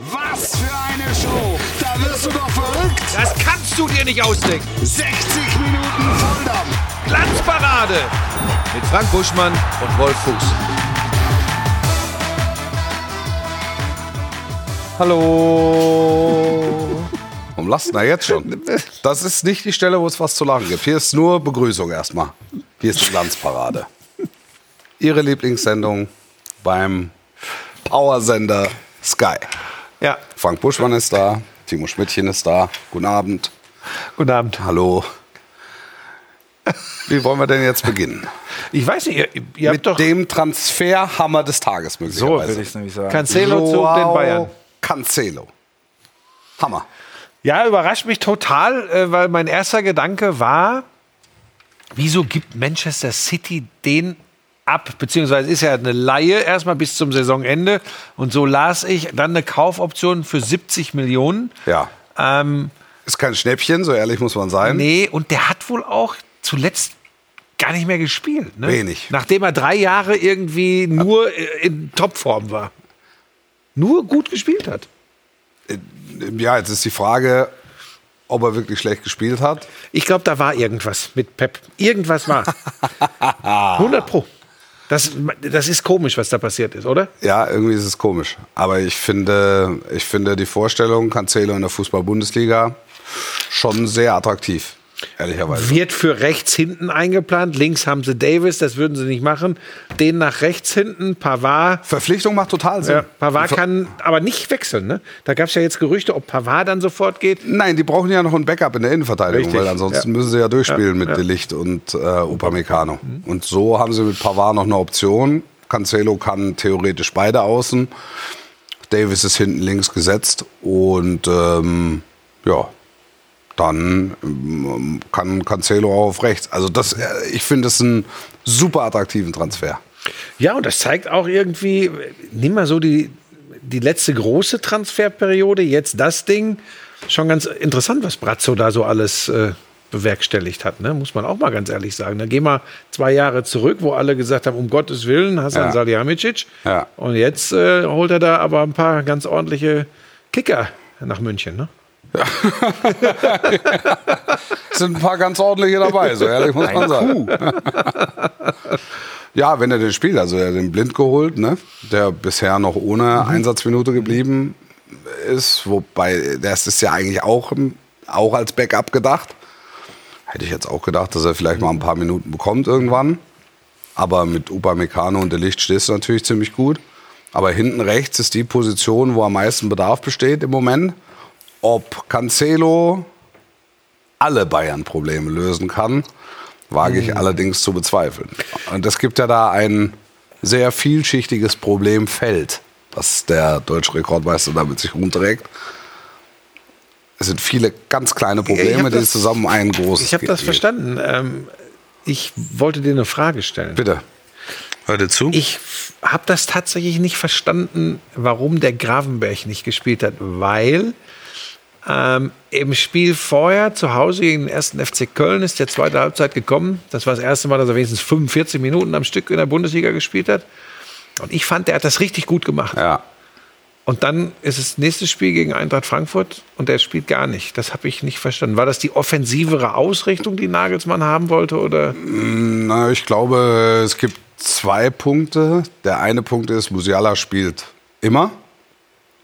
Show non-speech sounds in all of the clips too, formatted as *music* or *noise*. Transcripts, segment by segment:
Was für eine Show! Da wirst du doch verrückt! Das kannst du dir nicht ausdenken. 60 Minuten Volldampf! Glanzparade mit Frank Buschmann und Wolf Fuchs. Hallo. Warum lasst na jetzt schon? Das ist nicht die Stelle, wo es was zu lachen gibt. Hier ist nur Begrüßung erstmal. Hier ist die Glanzparade. Ihre Lieblingssendung beim Powersender Sky. Ja, Frank Buschmann ist da, Timo Schmidtchen ist da. Guten Abend. guten Abend. Hallo. Wie wollen wir denn jetzt beginnen? Ich weiß nicht, ihr, ihr habt Mit doch dem Transferhammer des Tages So möglicherweise. will ich es nämlich sagen. Cancelo zu den Bayern. Cancelo. Hammer. Ja, überrascht mich total, äh, weil mein erster Gedanke war, wieso gibt Manchester City den ab? Beziehungsweise ist ja eine Laie erstmal bis zum Saisonende. Und so las ich dann eine Kaufoption für 70 Millionen. Ja. Ähm, Ist kein Schnäppchen, so ehrlich muss man sein. nee, und der hat wohl auch zuletzt gar nicht mehr gespielt. Ne? Wenig. Nachdem er drei Jahre irgendwie nur äh, in Topform war. Nur gut gespielt hat. Ja, jetzt ist die Frage, ob er wirklich schlecht gespielt hat. Ich glaube, da war irgendwas mit Pep. Irgendwas war. *laughs* 100 Pro. Das, das ist komisch, was da passiert ist, oder? Ja, irgendwie ist es komisch. Aber ich finde, ich finde die Vorstellung, Cancelo in der Fußball-Bundesliga schon sehr attraktiv, ehrlicherweise. Wird für rechts hinten eingeplant. Links haben sie Davis, das würden sie nicht machen. Den nach rechts hinten, Pavard. Verpflichtung macht total Sinn. Ja, Pavard kann aber nicht wechseln. Ne? Da gab es ja jetzt Gerüchte, ob Pavard dann sofort geht. Nein, die brauchen ja noch ein Backup in der Innenverteidigung, Richtig, weil ansonsten ja. müssen sie ja durchspielen Ja, mit ja. Mhm. Delicht und äh, Upamecano. Und so haben sie mit Pavard noch eine Option. Cancelo kann theoretisch beide außen. Davis ist hinten links gesetzt und ähm, ja, dann ähm, kann Cancelo auch auf rechts. Also das, äh, ich finde es einen super attraktiven Transfer. Ja, und das zeigt auch irgendwie, nimm mal so die, die letzte große Transferperiode, jetzt das Ding. Schon ganz interessant, was Brazzo da so alles äh, bewerkstelligt hat, ne? muss man auch mal ganz ehrlich sagen. Dann gehen wir zwei Jahre zurück, wo alle gesagt haben, um Gottes Willen, Hasan Ja. Salihamidzic. Ja. Und jetzt äh, holt er da aber ein paar ganz ordentliche Kicker nach München. Ne? Es *laughs* sind ein paar ganz ordentliche dabei, so ehrlich muss man sagen. Ja, wenn er den spielt, also er hat den Blind geholt, ne? der bisher noch ohne Einsatzminute geblieben ist, wobei das ist ja eigentlich auch, auch als Backup gedacht. Hätte ich jetzt auch gedacht, dass er vielleicht mal ein paar Minuten bekommt irgendwann. Aber mit Upamecano und der Licht stehst du natürlich ziemlich gut. Aber hinten rechts ist die Position, wo am meisten Bedarf besteht im Moment. Ob Cancelo alle Bayern-Probleme lösen kann, wage ich allerdings zu bezweifeln. Und es gibt ja da ein sehr vielschichtiges Problemfeld, was der deutsche Rekordmeister da mit sich rumträgt. Es sind viele ganz kleine Probleme, die das- zusammen ein großes Ich habe das verstanden. Ähm, ich wollte dir eine Frage stellen. Bitte. Hör dir zu. Ich habe das tatsächlich nicht verstanden, warum der Gravenberg nicht gespielt hat, weil ähm, im Spiel vorher zu Hause gegen den ersten FC Köln ist der zweite Halbzeit gekommen. Das war das erste Mal, dass er wenigstens 45 Minuten am Stück in der Bundesliga gespielt hat. Und ich fand, der hat das richtig gut gemacht. Ja. Und dann ist es nächstes Spiel gegen Eintracht Frankfurt und der spielt gar nicht. Das habe ich nicht verstanden. War das die offensivere Ausrichtung, die Nagelsmann haben wollte? Oder? Na, ich glaube, es gibt zwei Punkte. Der eine Punkt ist, Musiala spielt immer.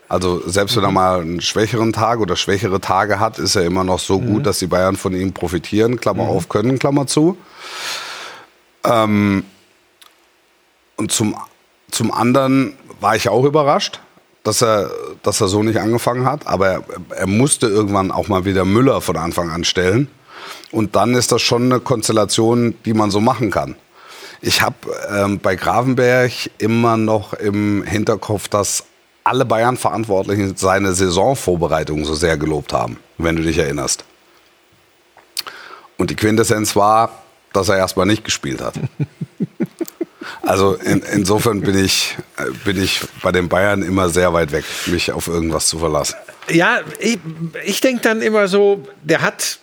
Also selbst wenn er mal einen schwächeren Tag oder schwächere Tage hat, ist er immer noch so gut, dass die Bayern von ihm profitieren. Klammer auf können, Klammer zu. Ähm, und zum, zum anderen war ich auch überrascht, dass er, dass er so nicht angefangen hat. Aber er, er musste irgendwann auch mal wieder Müller von Anfang an stellen. Und dann ist das schon eine Konstellation, die man so machen kann. Ich habe ähm, bei Gravenberg immer noch im Hinterkopf, dass alle Bayern-Verantwortlichen seine Saisonvorbereitung so sehr gelobt haben, wenn du dich erinnerst. Und die Quintessenz war, dass er erstmal nicht gespielt hat. *laughs* Also in, insofern bin ich, äh, bin ich bei den Bayern immer sehr weit weg, mich auf irgendwas zu verlassen. Ja, ich, ich denke dann immer so, der hat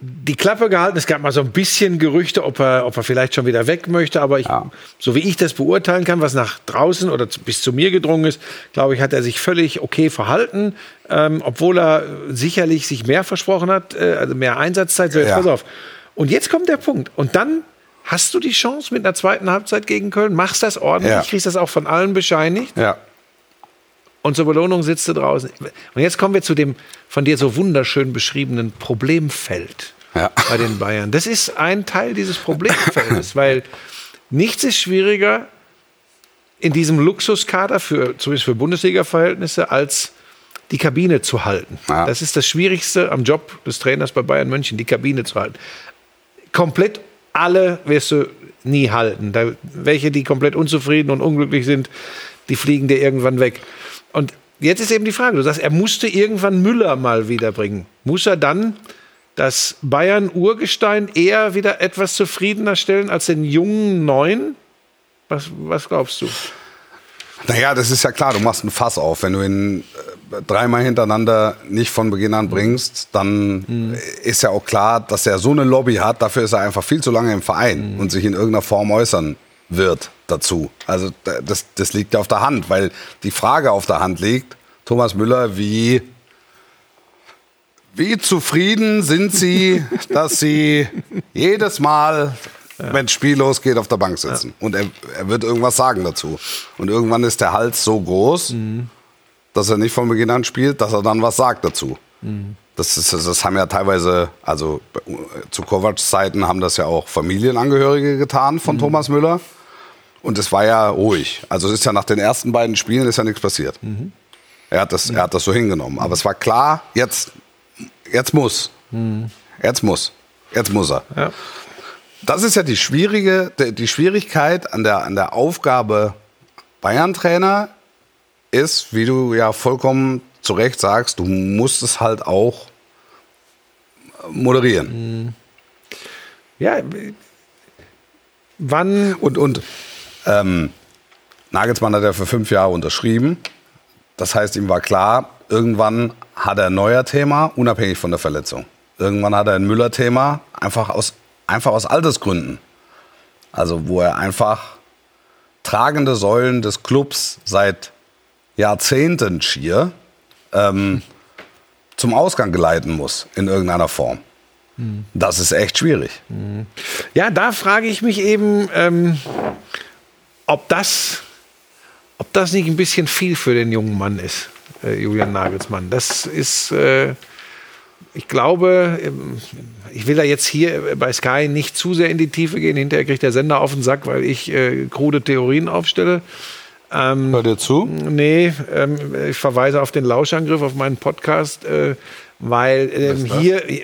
die Klappe gehalten. Es gab mal so ein bisschen Gerüchte, ob er, ob er vielleicht schon wieder weg möchte. Aber ich, Ja. so wie ich das beurteilen kann, was nach draußen oder zu, bis zu mir gedrungen ist, glaube ich, hat er sich völlig okay verhalten. Ähm, obwohl er sicherlich sich mehr versprochen hat, äh, also mehr Einsatzzeit. So, jetzt Ja. pass auf. Und jetzt kommt der Punkt. Und dann hast du die Chance mit einer zweiten Halbzeit gegen Köln, machst das ordentlich, Ja. kriegst das auch von allen bescheinigt. Ja. Und zur Belohnung sitzt du draußen. Und jetzt kommen wir zu dem von dir so wunderschön beschriebenen Problemfeld Ja. bei den Bayern. Das ist ein Teil dieses Problemfeldes, weil nichts ist schwieriger in diesem Luxuskader, für, zumindest für Bundesliga-Verhältnisse, als die Kabine zu halten. Ja. Das ist das Schwierigste am Job des Trainers bei Bayern München, die Kabine zu halten. Komplett alle wirst du nie halten. Da, welche, die komplett unzufrieden und unglücklich sind, die fliegen dir irgendwann weg. Jetzt ist eben die Frage, du sagst, er musste irgendwann Müller mal wiederbringen. Muss er dann das Bayern-Urgestein eher wieder etwas zufriedener stellen als den jungen Neuen? Was, was glaubst du? Naja, das ist ja klar, du machst ein Fass auf. Wenn du ihn äh, dreimal hintereinander nicht von Beginn an bringst, dann ist ja auch klar, dass er so eine Lobby hat. Dafür ist er einfach viel zu lange im Verein und sich in irgendeiner Form äußern wird dazu. Also da- das, das liegt ja auf der Hand, weil die Frage auf der Hand liegt, Thomas Müller, wie, wie zufrieden sind Sie, *laughs* dass Sie jedes Mal, wenn das Spiel losgeht, auf der Bank sitzen? Und er, er wird irgendwas sagen dazu. Und irgendwann ist der Hals so groß, dass er nicht von Beginn an spielt, dass er dann was sagt dazu. Das, ist, das, haben ja teilweise, also äh, zu Kovacs Zeiten haben das ja auch Familienangehörige getan von Thomas Müller. Und es war ja ruhig. Also es ist ja nach den ersten beiden Spielen ist ja nichts passiert. Er, hat das, er hat das so hingenommen. Aber es war klar, jetzt, jetzt muss. Jetzt muss. Jetzt muss er. Ja. Das ist ja die schwierige, die die Schwierigkeit an der, an der Aufgabe Bayern-Trainer ist, wie du ja vollkommen zu Recht sagst, du musst es halt auch moderieren. Ja, wann Und, und ähm, Nagelsmann hat ja für fünf Jahre unterschrieben. Das heißt, ihm war klar, irgendwann hat er ein neuer Thema, unabhängig von der Verletzung. Irgendwann hat er ein Müller-Thema, einfach aus, einfach aus Altersgründen. Also wo er einfach tragende Säulen des Clubs seit Jahrzehnten schier ähm, zum Ausgang geleiten muss in irgendeiner Form. Das ist echt schwierig. Ja, da frage ich mich eben, ähm, ob, das, ob das nicht ein bisschen viel für den jungen Mann ist, äh, Julian Nagelsmann. Das ist, äh, ich glaube, ähm, ich will da jetzt hier bei Sky nicht zu sehr in die Tiefe gehen. Hinterher kriegt der Sender auf den Sack, weil ich äh, krude Theorien aufstelle. Hört ihr zu? Nee, ähm, ich verweise auf den Lauschangriff, auf meinen Podcast, äh, weil ähm, hier, äh,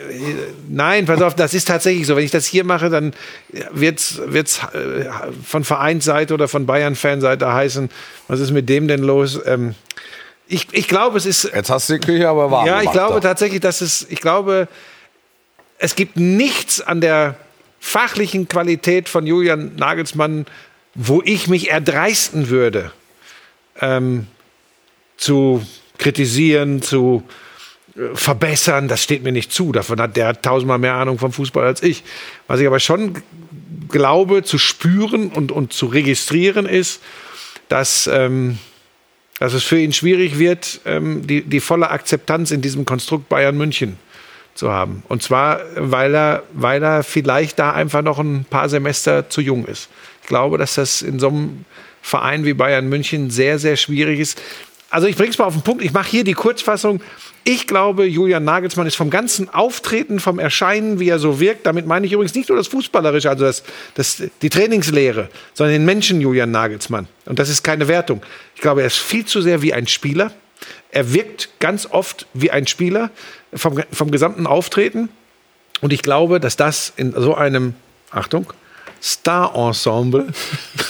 nein, pass auf, das ist tatsächlich so. Wenn ich das hier mache, dann wird's wird's äh, von Vereinsseite oder von Bayern-Fanseite heißen, was ist mit dem denn los? Ähm, ich, ich glaube, es ist Jetzt hast du die Küche aber warm ja, ich glaube doch. tatsächlich, dass es, ich glaube, es gibt nichts an der fachlichen Qualität von Julian Nagelsmann, wo ich mich erdreisten würde, ähm, zu kritisieren, zu verbessern. Das steht mir nicht zu. Davon hat der tausendmal mehr Ahnung vom Fußball als ich. Was ich aber schon glaube zu spüren und, und zu registrieren ist, dass ähm, dass es für ihn schwierig wird, ähm, die, die volle Akzeptanz in diesem Konstrukt Bayern München zu haben. Und zwar, weil er, weil er vielleicht da einfach noch ein paar Semester zu jung ist. Ich glaube, dass das in so einem Verein wie Bayern München sehr, sehr schwierig ist. Also ich bringe es mal auf den Punkt. Ich mache hier die Kurzfassung. Ich glaube, Julian Nagelsmann ist vom ganzen Auftreten, vom Erscheinen, wie er so wirkt, damit meine ich übrigens nicht nur das Fußballerische, also das, das, die Trainingslehre, sondern den Menschen Julian Nagelsmann. Und das ist keine Wertung. Ich glaube, er ist viel zu sehr wie ein Spieler. Er wirkt ganz oft wie ein Spieler vom, vom gesamten Auftreten. Und ich glaube, dass das in so einem, Achtung, Star-Ensemble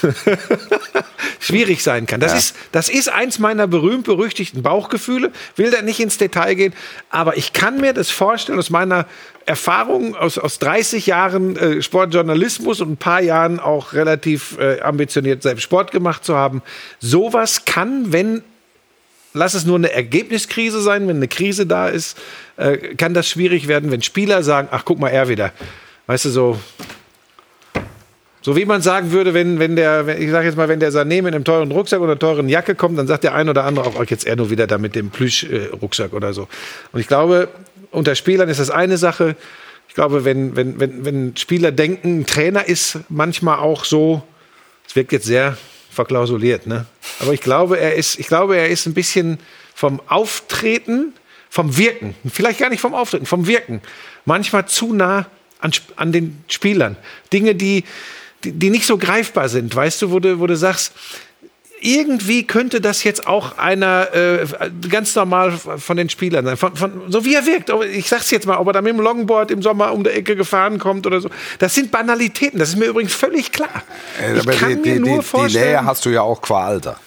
*laughs* schwierig sein kann. Das, ist, das ist eins meiner berühmt-berüchtigten Bauchgefühle. Will da nicht ins Detail gehen. Aber ich kann mir das vorstellen aus meiner Erfahrung aus, aus 30 Jahren äh, Sportjournalismus und ein paar Jahren auch relativ äh, ambitioniert selbst Sport gemacht zu haben. Sowas kann, wenn lass es nur eine Ergebniskrise sein, wenn eine Krise da ist, äh, kann das schwierig werden, wenn Spieler sagen, ach guck mal, er wieder. Weißt du, so so wie man sagen würde, wenn, wenn der, ich sage jetzt mal, wenn der Sané mit einem teuren Rucksack oder einer teuren Jacke kommt, dann sagt der ein oder andere auch, oh, jetzt er nur wieder da mit dem Plüsch-Rucksack oder so. Und ich glaube, unter Spielern ist das eine Sache. Ich glaube, wenn, wenn, wenn, wenn Spieler denken, Trainer ist manchmal auch so, es wirkt jetzt sehr verklausuliert, ne? Aber ich glaube, er ist, ich glaube, er ist ein bisschen vom Auftreten, vom Wirken, vielleicht gar nicht vom Auftreten, vom Wirken, manchmal zu nah an, an den Spielern. Dinge, die, die, die nicht so greifbar sind, weißt du, wo du, wo du sagst, irgendwie könnte das jetzt auch einer äh, ganz normal von den Spielern sein, von, von, so wie er wirkt. Ich sag's jetzt mal, ob er da mit dem Longboard im Sommer um der Ecke gefahren kommt oder so. Das sind Banalitäten, das ist mir übrigens völlig klar. Äh, ich kann die, mir nur die, vorstellen, die Nähe hast du ja auch qua Alter.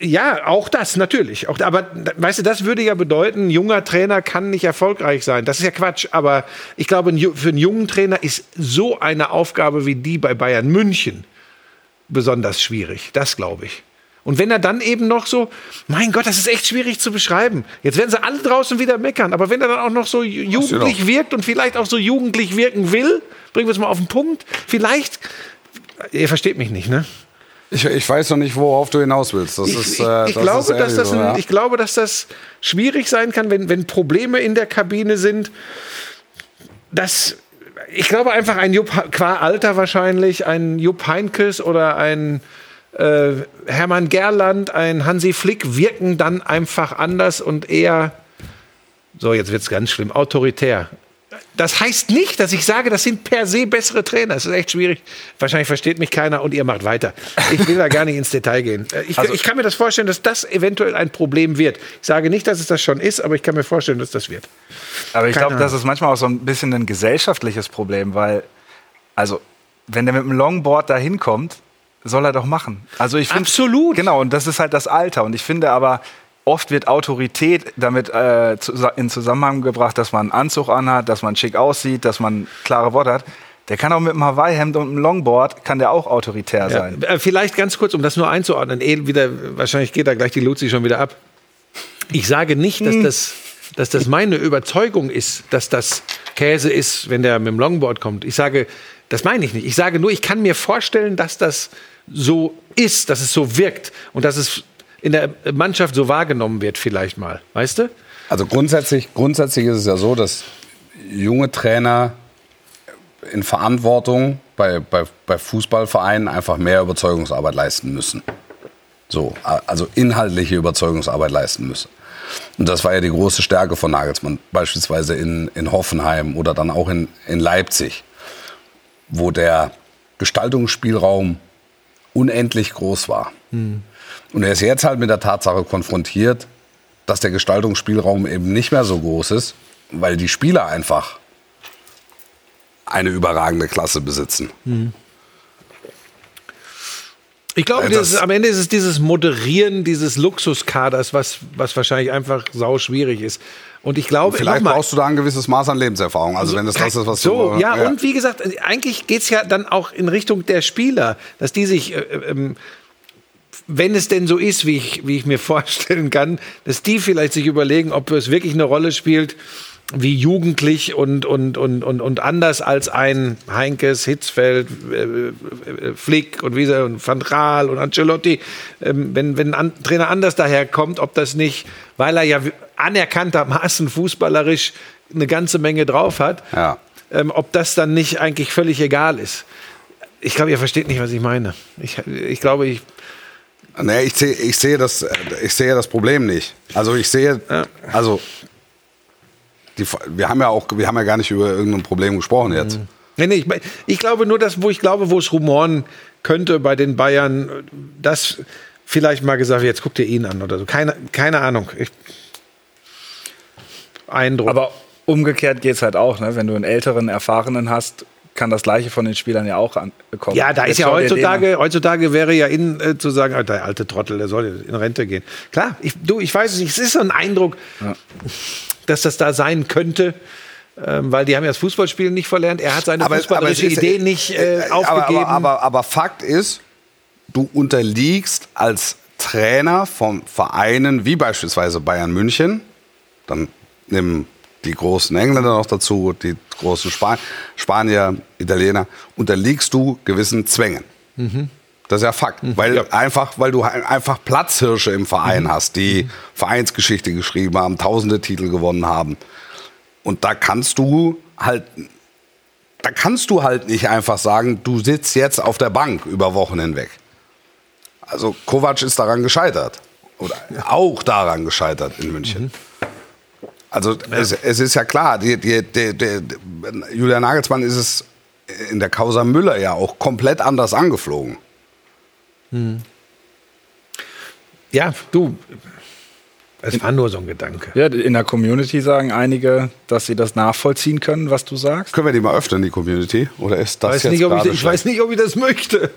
Ja, auch das natürlich. Auch, aber weißt du, das würde ja bedeuten, ein junger Trainer kann nicht erfolgreich sein. Das ist ja Quatsch. Aber ich glaube, für einen jungen Trainer ist so eine Aufgabe wie die bei Bayern München besonders schwierig. Das glaube ich. Und wenn er dann eben noch so, mein Gott, das ist echt schwierig zu beschreiben. Jetzt werden sie alle draußen wieder meckern. Aber wenn er dann auch noch so jugendlich wirkt und vielleicht auch so jugendlich wirken will, bringen wir es mal auf den Punkt. Vielleicht, ihr versteht mich nicht, ne? Ich, ich weiß noch nicht, worauf du hinaus willst. Das ich, ist, äh, ich, ich glaube, dass das ein, ja. ich glaube, dass das schwierig sein kann, wenn, wenn Probleme in der Kabine sind. Dass ich glaube einfach ein Jupp, qua Alter wahrscheinlich, ein Jupp Heinkes oder ein äh, Hermann Gerland, ein Hansi Flick wirken dann einfach anders und eher, so jetzt wird es ganz schlimm, autoritär das heißt nicht, dass ich sage, das sind per se bessere Trainer. Das ist echt schwierig. Wahrscheinlich versteht mich keiner und ihr macht weiter. Ich will da gar nicht ins Detail gehen. Äh, ich, also, ich, kann mir das vorstellen, dass das eventuell ein Problem wird. Ich sage nicht, dass es das schon ist, aber ich kann mir vorstellen, dass das wird. Aber ich glaube, das ist manchmal auch so ein bisschen ein gesellschaftliches Problem, weil, also, wenn der mit dem Longboard da hinkommt, soll er doch machen. Also ich find, Absolut. Genau, und das ist halt das Alter. Und ich finde aber, Oft wird Autorität damit äh, in Zusammenhang gebracht, dass man einen Anzug anhat, dass man schick aussieht, dass man klare Worte hat. Der kann auch mit einem Hawaii-Hemd und einem Longboard, kann der auch autoritär sein. Ja, äh, vielleicht ganz kurz, um das nur einzuordnen. Eh, wieder, wahrscheinlich geht da gleich die Luzi schon wieder ab. Ich sage nicht, dass hm. das, dass das meine Überzeugung ist, dass das Käse ist, wenn der mit dem Longboard kommt. Ich sage, das meine ich nicht. Ich sage nur, ich kann mir vorstellen, dass das so ist, dass es so wirkt und dass es in der Mannschaft so wahrgenommen wird, vielleicht mal. Weißt du? Also grundsätzlich, grundsätzlich ist es ja so, dass junge Trainer in Verantwortung bei, bei, bei Fußballvereinen einfach mehr Überzeugungsarbeit leisten müssen. So, also inhaltliche Überzeugungsarbeit leisten müssen. Und das war ja die große Stärke von Nagelsmann, beispielsweise in, in Hoffenheim oder dann auch in, in Leipzig, wo der Gestaltungsspielraum unendlich groß war. Mhm. Und er ist jetzt halt mit der Tatsache konfrontiert, dass der Gestaltungsspielraum eben nicht mehr so groß ist, weil die Spieler einfach eine überragende Klasse besitzen. Mhm. Ich glaube, dieses, am Ende ist es dieses Moderieren dieses Luxuskaders, was, was wahrscheinlich einfach sau schwierig ist. Und ich glaube, vielleicht brauchst du da ein gewisses Maß an Lebenserfahrung. Also wenn das das ist, was so, du, ja, ja, und wie gesagt, eigentlich geht es ja dann auch in Richtung der Spieler, dass die sich äh, ähm, wenn es denn so ist, wie ich, wie ich mir *laughs* vorstellen kann, dass die vielleicht sich überlegen, ob es wirklich eine Rolle spielt, wie jugendlich und, und, und, und, und anders als ein Heinkes, Hitzfeld, äh, äh, Flick und wie und Van Raal und Ancelotti, ähm, wenn, wenn ein Trainer anders daherkommt, ob das nicht, weil er ja anerkanntermaßen fußballerisch eine ganze Menge drauf hat, ja. ähm, ob das dann nicht eigentlich völlig egal ist. Ich glaube, ihr versteht nicht, was ich meine. Ich, ich glaube, ich Nee, ich sehe ich seh das, ich sehe das Problem nicht. Also ich sehe, also die, wir haben ja auch, wir haben ja gar nicht über irgendein Problem gesprochen jetzt. Nee, nee, ich, ich glaube nur, dass, wo ich glaube, wo es rumoren könnte bei den Bayern, das vielleicht mal gesagt, jetzt guckt ihr ihn an oder so. Keine, keine Ahnung. Ich, Eindruck. Aber umgekehrt geht es halt auch, ne? wenn du einen älteren, erfahrenen hast, kann das Gleiche von den Spielern ja auch kommen. Ja, da ist ja heutzutage, heutzutage wäre ja in äh, zu sagen, der alte Trottel, der soll in Rente gehen. Klar, ich, du, ich weiß es nicht, es ist so ein Eindruck, ja. dass das da sein könnte. Ähm, weil die haben ja das Fußballspielen nicht verlernt. Er hat seine aber, fußballerische aber Idee nicht äh, aufgegeben. Aber, aber, aber, aber Fakt ist, du unterliegst als Trainer von Vereinen wie beispielsweise Bayern München, dann nehmen die großen Engländer noch dazu, die großen Span Spanier, Italiener, unterliegst du gewissen Zwängen. Das ist ja Fakt, weil einfach, weil du ein- einfach Platzhirsche im Verein hast, die Vereinsgeschichte geschrieben haben, tausende Titel gewonnen haben. Und da kannst du halt, da kannst du halt nicht einfach sagen, du sitzt jetzt auf der Bank über Wochen hinweg. Also Kovac ist daran gescheitert. Oder auch daran gescheitert in München. Also es, es ist ja klar, die, die, die, die, Julian Nagelsmann ist es in der Causa Müller ja auch komplett anders angeflogen. Ja, du. Es war nur so ein Gedanke. Ja, in der Community sagen einige, dass sie das nachvollziehen können, was du sagst. Können wir die mal öffnen, die Community? Oder ist das Weiß jetzt nicht, ob ich, gerade ich weiß nicht, ob ich das möchte.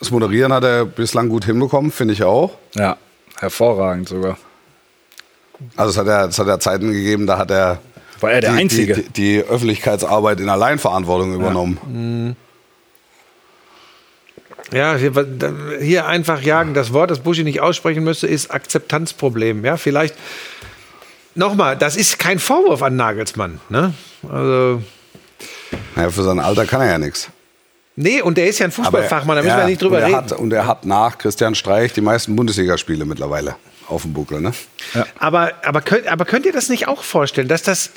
Das Moderieren hat er bislang gut hinbekommen, finde ich auch. Ja, hervorragend sogar. Also es hat ja, es hat ja Zeiten gegeben, da hat er War er der die, Einzige. Die, die, Öffentlichkeitsarbeit in Alleinverantwortung übernommen. Ja, hier, hier einfach jagen. Das Wort, das Buschi nicht aussprechen müsste, ist Akzeptanzproblem. Ja, vielleicht. Nochmal, das ist kein Vorwurf an Nagelsmann. Ne? Also, Naja, für sein Alter kann er ja nichts. nee, und der ist ja ein Fußballfachmann, da müssen wir nicht drüber und reden. Hat, und er hat nach Christian Streich die meisten Bundesligaspiele mittlerweile auf dem Buckel. Ne? Aber, aber, könnt, aber könnt ihr das nicht auch vorstellen, dass das,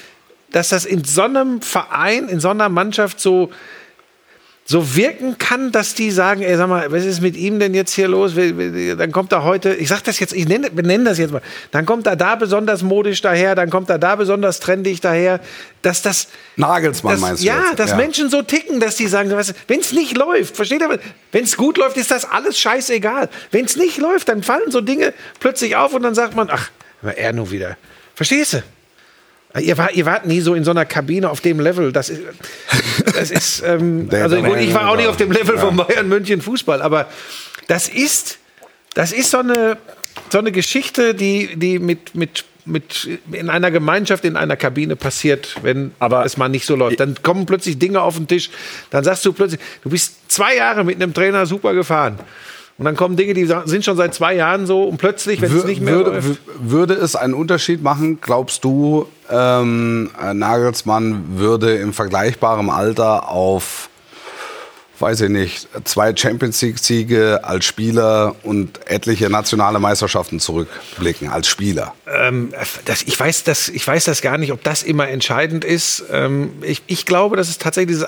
dass das in so einem Verein, in so einer Mannschaft so, so wirken kann, dass die sagen, ey, sag mal, was ist mit ihm denn jetzt hier los? Dann kommt er heute, ich sag das jetzt, ich nenne, benenne das jetzt mal, dann kommt er da besonders modisch daher, dann kommt er da besonders trendig daher, dass das... Nagelsmann dass, meinst du Ja, jetzt? dass Ja. Menschen so ticken, dass die sagen, wenn es nicht läuft, versteht ihr? Wenn es gut läuft, ist das alles scheißegal. Wenn es nicht läuft, dann fallen so Dinge plötzlich auf und dann sagt man, ach, er nur wieder. Verstehst du? Ihr, war, ihr wart nie so in so einer Kabine auf dem Level. Das ist, das ist *laughs* ähm, also gut, ich war auch nicht auf dem Level von Bayern München Fußball, aber das ist, das ist so eine, so eine Geschichte, die, die mit, mit, mit in einer Gemeinschaft, in einer Kabine passiert, wenn Aber- es mal nicht so läuft. Dann kommen plötzlich Dinge auf den Tisch. Dann sagst du plötzlich, du bist zwei Jahre mit einem Trainer super gefahren. Und dann kommen Dinge, die sind schon seit zwei Jahren so und plötzlich, wenn es nicht mehr würde, läuft. würde es einen Unterschied machen, glaubst du, ähm, äh, Nagelsmann würde im vergleichbaren Alter auf, weiß ich nicht, zwei Champions League-Siege als Spieler und etliche nationale Meisterschaften zurückblicken als Spieler? Ähm, das, ich, weiß das, ich weiß das gar nicht, ob das immer entscheidend ist. Ähm, ich, ich glaube, dass es tatsächlich,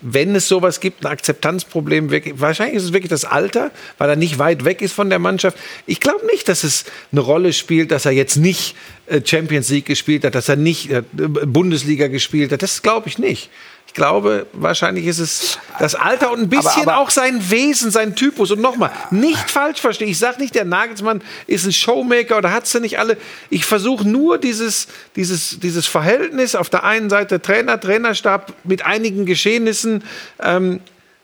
wenn es sowas gibt, ein Akzeptanzproblem, wahrscheinlich ist es wirklich das Alter, weil er nicht weit weg ist von der Mannschaft. Ich glaube nicht, dass es eine Rolle spielt, dass er jetzt nicht äh, Champions League gespielt hat, dass er nicht äh, Bundesliga gespielt hat. Das glaube ich nicht. Ich glaube, wahrscheinlich ist es das Alter und ein bisschen aber- auch sein Wesen, sein Typus. Und nochmal, nicht falsch verstehen. Ich sage nicht, der Nagelsmann ist ein Showmaker oder hat sie nicht alle. Ich versuche nur dieses, dieses, dieses Verhältnis auf der einen Seite Trainer, Trainerstab mit einigen Geschehnissen ähm,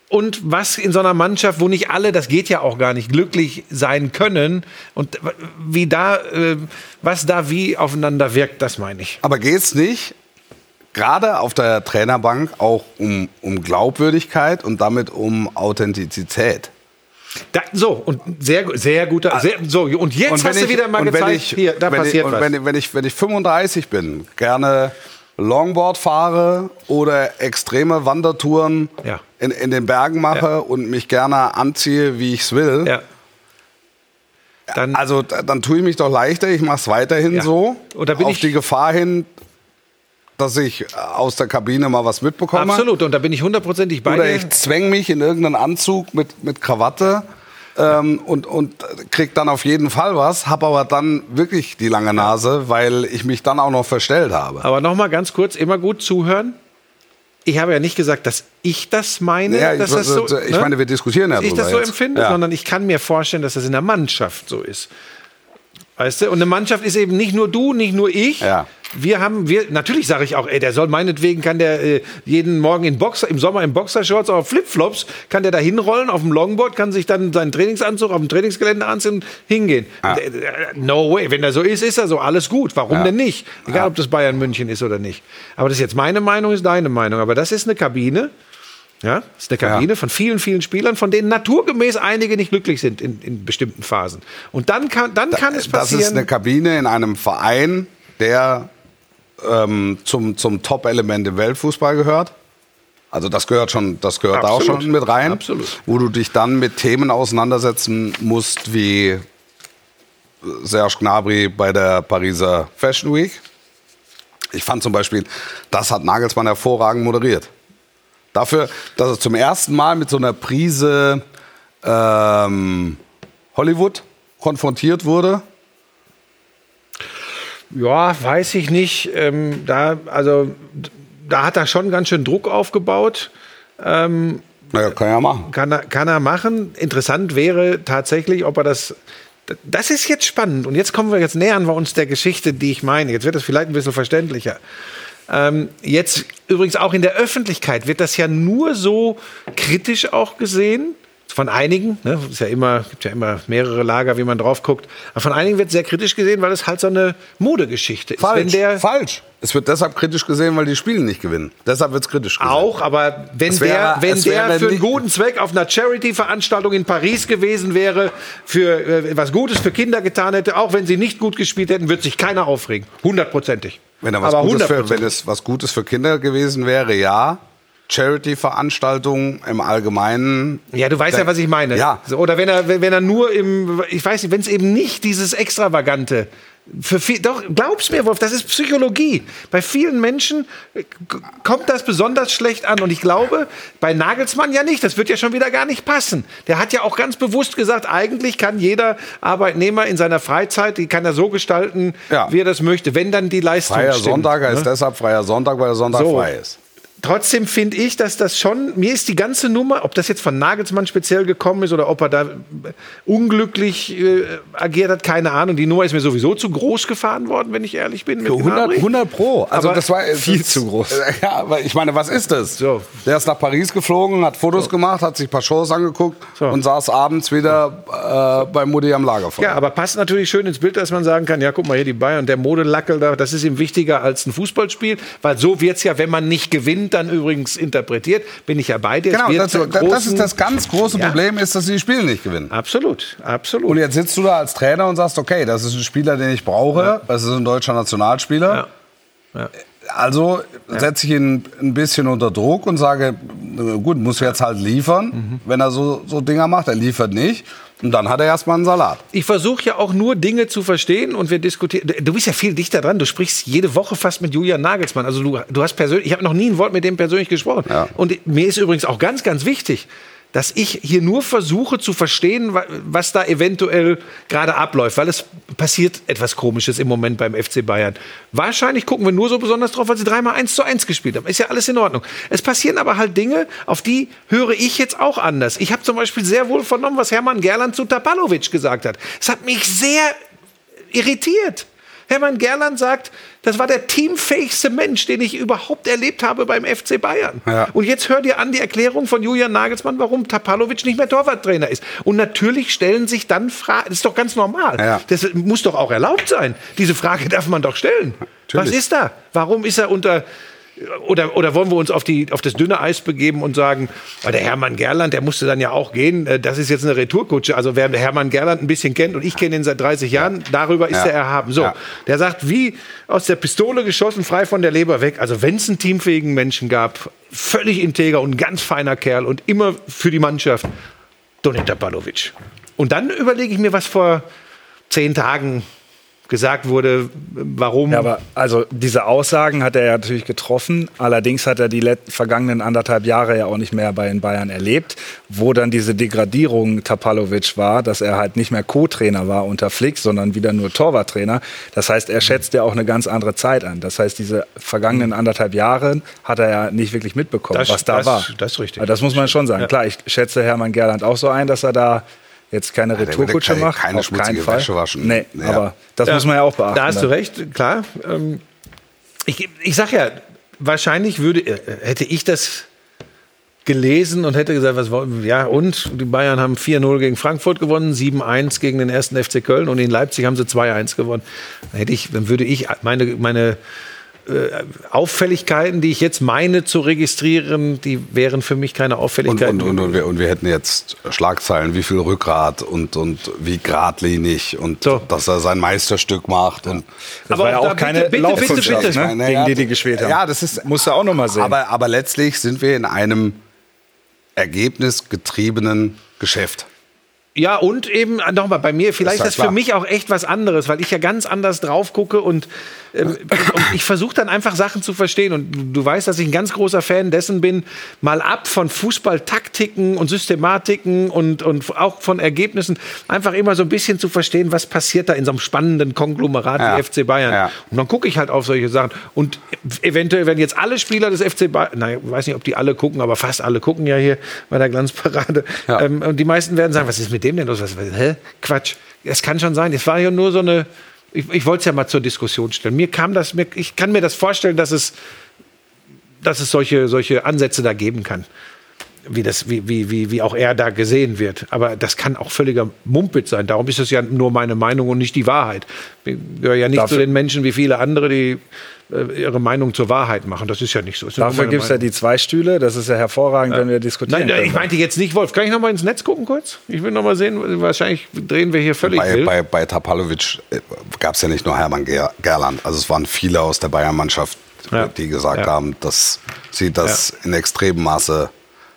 und was in so einer Mannschaft, wo nicht alle, das geht ja auch gar nicht, glücklich sein können und wie da, äh, was da wie aufeinander wirkt, das meine ich. Aber geht's nicht gerade auf der Trainerbank auch um, um Glaubwürdigkeit und damit um Authentizität? Da, so, und sehr, sehr guter, sehr, so, und jetzt hast du wieder mal und wenn gezeigt, ich, hier, da passiert ich, und was. Wenn, ich- wenn, ich, wenn ich 35 bin, gerne Longboard fahre oder extreme Wandertouren Ja. in, in den Bergen mache Ja. und mich gerne anziehe, wie ich es will, ja. Dann, also da- dann tue ich mich doch leichter, ich mache es weiterhin so, Und da bin auf ich- die Gefahr hin, dass ich aus der Kabine mal was mitbekomme. absolut, und da bin ich hundertprozentig bei Oder dir. ich zwäng mich in irgendeinen Anzug mit, mit Krawatte ähm, und, und krieg dann auf jeden Fall was, hab aber dann wirklich die lange Nase, weil ich mich dann auch noch verstellt habe. Aber noch mal ganz kurz, immer gut zuhören. Ich habe ja nicht gesagt, dass ich das meine, Ja, ich, dass das so, ich ne? meine, wir diskutieren ja dass ich das so jetzt. empfinde, Ja. sondern ich kann mir vorstellen, dass das in der Mannschaft so ist. Weißt du? Und eine Mannschaft ist eben nicht nur du, nicht nur ich. Ja. Wir haben, wir, natürlich sage ich auch, ey, der soll meinetwegen, kann der äh, jeden Morgen in Boxer, im Sommer in Boxershorts, auf Flipflops, kann der da hinrollen auf dem Longboard, kann sich dann seinen Trainingsanzug auf dem Trainingsgelände anziehen und hingehen. Ja. D- d- No way. Wenn er so ist, ist er so. Alles gut. Warum Ja. denn nicht? Egal, ob das Bayern München ist oder nicht. Aber das ist jetzt meine Meinung, ist deine Meinung. Aber das ist eine Kabine. Ja, das ist eine Kabine Ja. von vielen, vielen Spielern, von denen naturgemäß einige nicht glücklich sind in, in bestimmten Phasen. Und dann kann, dann kann es Das ist passieren. eine Kabine in einem Verein, der ähm, zum, zum Top-Element im Weltfußball gehört. Also das gehört schon, das gehört da auch Absolut. schon mit rein. Absolut. Wo du dich dann mit Themen auseinandersetzen musst, wie Serge Gnabry bei der Pariser Fashion Week. Ich fand zum Beispiel, das hat Nagelsmann hervorragend moderiert. Dafür, dass er zum ersten Mal mit so einer Prise ähm, Hollywood konfrontiert wurde. Ja, weiß ich nicht. Ähm, da, also, da hat er schon ganz schön Druck aufgebaut. Naja, kann er ja machen. Kann er, kann er machen. Interessant wäre tatsächlich, ob er das. Das ist jetzt spannend. Und jetzt kommen wir, jetzt nähern wir uns der Geschichte, die ich meine. Jetzt wird das vielleicht ein bisschen verständlicher. Ähm, jetzt übrigens auch in der Öffentlichkeit wird das ja nur so kritisch auch gesehen. Von einigen, ne, ist ja immer, gibt ja immer mehrere Lager, wie man drauf guckt. Aber von einigen wird sehr kritisch gesehen, weil es halt so eine Modegeschichte ist. Wenn der, falsch. Es wird deshalb kritisch gesehen, weil die Spiele nicht gewinnen. Deshalb wird es kritisch gesehen. Auch, aber wenn wäre- der, wenn der für einen guten Zweck auf einer Charity-Veranstaltung in Paris gewesen wäre, für äh, was Gutes für Kinder getan hätte, auch wenn sie nicht gut gespielt hätten, wird sich keiner aufregen. Hundertprozentig. Wenn, er was aber Gutes für, wenn es was Gutes für Kinder gewesen wäre, ja. Charity-Veranstaltungen im Allgemeinen. Ja, du weißt ja, was ich meine. Ja. Oder wenn er, wenn er nur im, ich weiß nicht, wenn es eben nicht dieses Extravagante für viel, doch, glaub's mir, Wolf, das ist Psychologie. Bei vielen Menschen äh, kommt das besonders schlecht an. Und ich glaube, bei Nagelsmann ja nicht. Das wird ja schon wieder gar nicht passen. Der hat ja auch ganz bewusst gesagt, eigentlich kann jeder Arbeitnehmer in seiner Freizeit, die kann er so gestalten, Ja. wie er das möchte, wenn dann die Leistung Freier stimmt. Sonntag heißt ne? deshalb freier Sonntag, weil der Sonntag So. frei ist. Trotzdem finde ich, dass das schon, mir ist die ganze Nummer, ob das jetzt von Nagelsmann speziell gekommen ist oder ob er da äh, unglücklich äh, agiert hat, keine Ahnung. Die Nummer ist mir sowieso zu groß gefahren worden, wenn ich ehrlich bin. Mit 100, Gnabry. 100 Pro. Also Aber das war viel das- zu groß. *laughs* Ja, aber ich meine, was ist das? So. Der ist nach Paris geflogen, hat Fotos gemacht, hat sich ein paar Shows angeguckt So. und saß abends wieder äh, bei Mutti am Lagerfeuer. Ja, aber passt natürlich schön ins Bild, dass man sagen kann, ja, guck mal hier die Bayern, der Modelackel da, das ist ihm wichtiger als ein Fußballspiel, weil so wird's ja, wenn man nicht gewinnt, dann übrigens interpretiert. Bin ich ja bei dir. Genau, das, das, ist das ganz große Ja. Problem, ist, dass sie die Spiele nicht gewinnen. Absolut, absolut. Und jetzt sitzt du da als Trainer und sagst, okay, das ist ein Spieler, den ich brauche, das ist ein deutscher Nationalspieler. Ja. Ja. Also setze ich ihn ein bisschen unter Druck und sage, gut, muss jetzt halt liefern, Mhm. wenn er so, so Dinger macht. Er liefert nicht. Und dann hat er erstmal einen Salat. Ich versuche ja auch nur Dinge zu verstehen und wir diskutieren. Du bist ja viel dichter dran. Du sprichst jede Woche fast mit Julian Nagelsmann. Also du, du hast persönlich, ich habe noch nie ein Wort mit dem persönlich gesprochen. Ja. Und mir ist übrigens auch ganz, ganz wichtig, dass ich hier nur versuche zu verstehen, wa- was da eventuell gerade abläuft, weil es passiert etwas Komisches im Moment beim FC Bayern. Wahrscheinlich gucken wir nur so besonders drauf, weil sie dreimal 1 zu 1 gespielt haben. Ist ja alles in Ordnung. Es passieren aber halt Dinge, auf die höre ich jetzt auch anders. Ich habe zum Beispiel sehr wohl vernommen, was Hermann Gerland zu Tapalovic gesagt hat. Es hat mich sehr irritiert. Hermann Gerland sagt, das war der teamfähigste Mensch, den ich überhaupt erlebt habe beim FC Bayern. Ja. Und jetzt hör dir an die Erklärung von Julian Nagelsmann, warum Tapalovic nicht mehr Torwarttrainer ist. Und natürlich stellen sich dann Fragen, das ist doch ganz normal. Ja. Das muss doch auch erlaubt sein. Diese Frage darf man doch stellen. Was Natürlich. ist da? Warum ist er unter oder, oder wollen wir uns auf, die, auf das dünne Eis begeben und sagen, weil der Hermann Gerland, der musste dann ja auch gehen, äh, das ist jetzt eine Retourkutsche. Also wer Hermann Gerland ein bisschen kennt und ich kenne ihn seit 30 Jahren, darüber ist Ja. er erhaben. So, Ja. der sagt, wie aus der Pistole geschossen, frei von der Leber weg. Also wenn es einen teamfähigen Menschen gab, völlig integer und ein ganz feiner Kerl und immer für die Mannschaft, Donita Palovic. Und dann überlege ich mir, was vor zehn Tagen gesagt wurde, warum. Ja, aber also diese Aussagen hat er ja natürlich getroffen. Allerdings hat er die vergangenen anderthalb Jahre ja auch nicht mehr bei den Bayern erlebt, wo dann diese Degradierung Tapalovic war, dass er halt nicht mehr Co-Trainer war unter Flick, sondern wieder nur Torwarttrainer. Das heißt, er schätzt ja auch eine ganz andere Zeit an. Das heißt, diese vergangenen anderthalb Jahre hat er ja nicht wirklich mitbekommen, Das- was da das- war. das ist richtig. Aber Das muss man schon sagen. Klar, ich schätze Hermann Gerland auch so ein, dass er da jetzt keine Retourkutsche keine- macht. keine auf keinen schmutzige Fall. Wäsche waschen. Nee, Ja. aber das muss man ja auch beachten. Da hast du recht, klar. Ähm, ich, ich sag ja, wahrscheinlich würde, äh, hätte ich das gelesen und hätte gesagt, was wollen wir? Ja, und die Bayern haben 4-0 gegen Frankfurt gewonnen, 7-1 gegen den ersten FC Köln und in Leipzig haben sie 2-1 gewonnen. Dann hätte ich, dann würde ich meine, meine Auffälligkeiten, die ich jetzt meine zu registrieren, die wären für mich keine Und, Auffälligkeiten. und, und, und, wir, und wir hätten jetzt Schlagzeilen, wie viel Rückgrat und, und wie geradlinig und So. dass er sein Meisterstück macht. Und Das Aber war ja auch bitte, keine bitte, bitte, Laufkundschaft, bitte. ne? Na gegen ja, die die gespielt haben. Ja, das ist. Musst du auch noch mal sehen. Aber, aber letztlich sind wir in einem ergebnisgetriebenen Geschäft. Ja, und eben äh, nochmal bei mir, vielleicht Ist das für klar. mich auch echt was anderes, weil ich ja ganz anders drauf gucke und, ähm, *laughs* und ich versuche dann einfach Sachen zu verstehen. Und du, weißt, dass ich ein ganz großer Fan dessen bin, mal ab von Fußballtaktiken und Systematiken und, und auch von Ergebnissen, einfach immer so ein bisschen zu verstehen, was passiert da in so einem spannenden Konglomerat Ja. wie FC Bayern. Ja. Und dann gucke ich halt auf solche Sachen. Und eventuell, wenn jetzt alle Spieler des FC Bayern, nein, ich weiß nicht, ob die alle gucken, aber fast alle gucken ja hier bei der Glanzparade. Ja. Ähm, und die meisten werden sagen, was ist mit dem denn los? Was, hä? Quatsch. Es kann schon sein. Es war ja nur so eine. Ich, ich wollte es ja mal zur Diskussion stellen. Mir kam das, mir, ich kann mir das vorstellen, dass es, dass es solche, solche Ansätze da geben kann. Wie, das, wie, wie, wie, wie auch er da gesehen wird. Aber das kann auch völliger Mumpitz sein. Darum ist es ja nur meine Meinung und nicht die Wahrheit. Ich gehöre ja nicht Dafür- zu den Menschen wie viele andere, die äh, ihre Meinung zur Wahrheit machen. Das ist ja nicht so. Das Dafür gibt es ja die zwei Stühle. Das ist ja hervorragend, wenn wir diskutieren Nein, können. ich meinte jetzt nicht Wolf. Kann ich noch mal ins Netz gucken kurz? Ich will noch mal sehen. Wahrscheinlich drehen wir hier völlig Bei, wild. bei, bei Tapalovic gab es ja nicht nur Hermann Ger Gerland. Also es waren viele aus der Bayern-Mannschaft, Ja. die gesagt Ja. haben, dass sie das in extremem Maße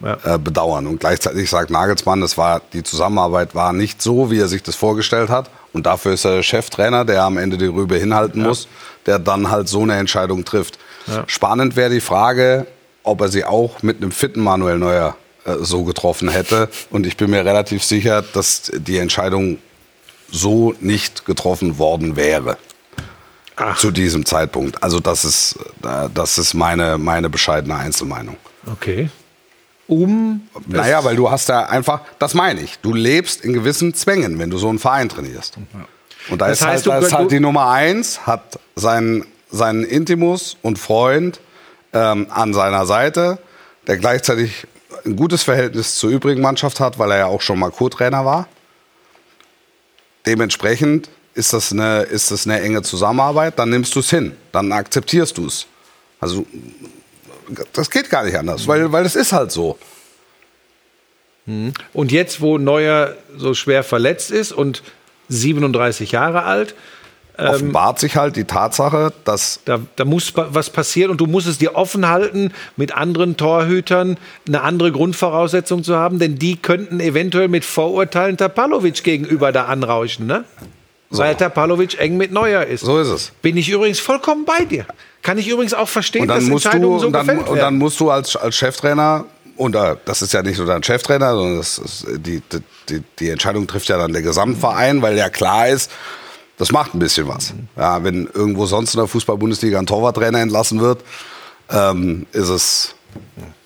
Ja. äh, bedauern. Und gleichzeitig sagt Nagelsmann, das war, die Zusammenarbeit war nicht so, wie er sich das vorgestellt hat. Und dafür ist er der Cheftrainer, der am Ende die Rübe hinhalten muss, der dann halt so eine Entscheidung trifft. Spannend wäre die Frage, ob er sie auch mit einem fitten Manuel Neuer äh, so getroffen hätte. Und ich bin mir relativ sicher, dass die Entscheidung so nicht getroffen worden wäre. Zu diesem Zeitpunkt. Also das ist, äh, das ist meine, meine bescheidene Einzelmeinung. okay. Um. Naja, weil du hast ja einfach, das meine ich, du lebst in gewissen Zwängen, wenn du so einen Verein trainierst. Und da Das ist, heißt, halt, da ist halt die Nummer eins, hat seinen, seinen Intimus und Freund ähm, an seiner Seite, der gleichzeitig ein gutes Verhältnis zur übrigen Mannschaft hat, weil er ja auch schon mal Co-Trainer war. Dementsprechend ist das, eine, ist das eine enge Zusammenarbeit, dann nimmst du es hin, dann akzeptierst du es. Also das geht gar nicht anders, weil, weil es ist halt so. Und jetzt, wo Neuer so schwer verletzt ist und 37 Jahre alt, offenbart sich halt die Tatsache, dass da, da muss was passieren und du musst es dir offen halten, mit anderen Torhütern eine andere Grundvoraussetzung zu haben, denn die könnten eventuell mit Vorurteilen Tapalovic gegenüber da anrauschen, ne? Weil Tapalovic eng mit Neuer ist. so ist es. Bin ich übrigens vollkommen bei dir. Kann ich übrigens auch verstehen, dass musst du Entscheidungen so dann, gefällt und dann werden. musst du als, als Cheftrainer und das ist ja nicht nur dein Cheftrainer, sondern ist, die, die, die, Entscheidung trifft ja dann der Gesamtverein, weil ja klar ist, das macht ein bisschen was. Ja, wenn irgendwo sonst in der Fußball-Bundesliga ein Torwarttrainer entlassen wird, ähm, ist es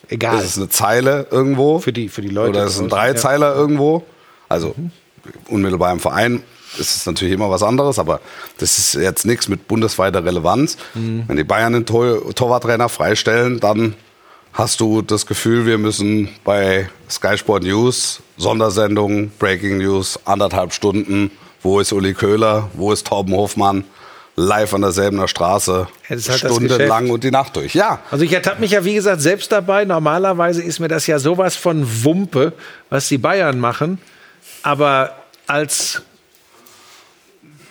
Egal. ist es eine Zeile irgendwo. Für die- für die Leute Oder ist es ein draußen, ja. Dreizeiler irgendwo. Also unmittelbar im Verein ist es natürlich immer was anderes, aber das ist jetzt nichts mit bundesweiter Relevanz. Mhm. Wenn die Bayern den Tor Torwarttrainer freistellen, dann hast du das Gefühl, wir müssen bei Sky Sport News, Sondersendung, Breaking News, anderthalb Stunden, wo ist Uli Köhler, wo ist Torben Hofmann, live an derselben Straße, halt stundenlang und die Nacht durch. Ja, Also ich ertappe mich ja, wie gesagt, selbst dabei. Normalerweise ist mir das ja sowas von Wumpe, was die Bayern machen. Aber als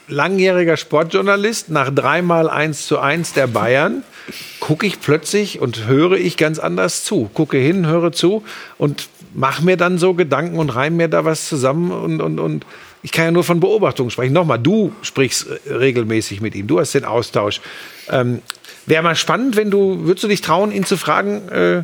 langjähriger Sportjournalist nach dreimal 1 zu 1 der Bayern gucke ich plötzlich und höre ich ganz anders zu. Gucke hin, höre zu und mache mir dann so Gedanken und reim mir da was zusammen und, und, und ich kann ja nur von Beobachtungen sprechen. Nochmal, du sprichst äh, regelmäßig mit ihm, du hast den Austausch. Ähm, Wäre mal spannend, wenn du, würdest du dich trauen, ihn zu fragen, äh,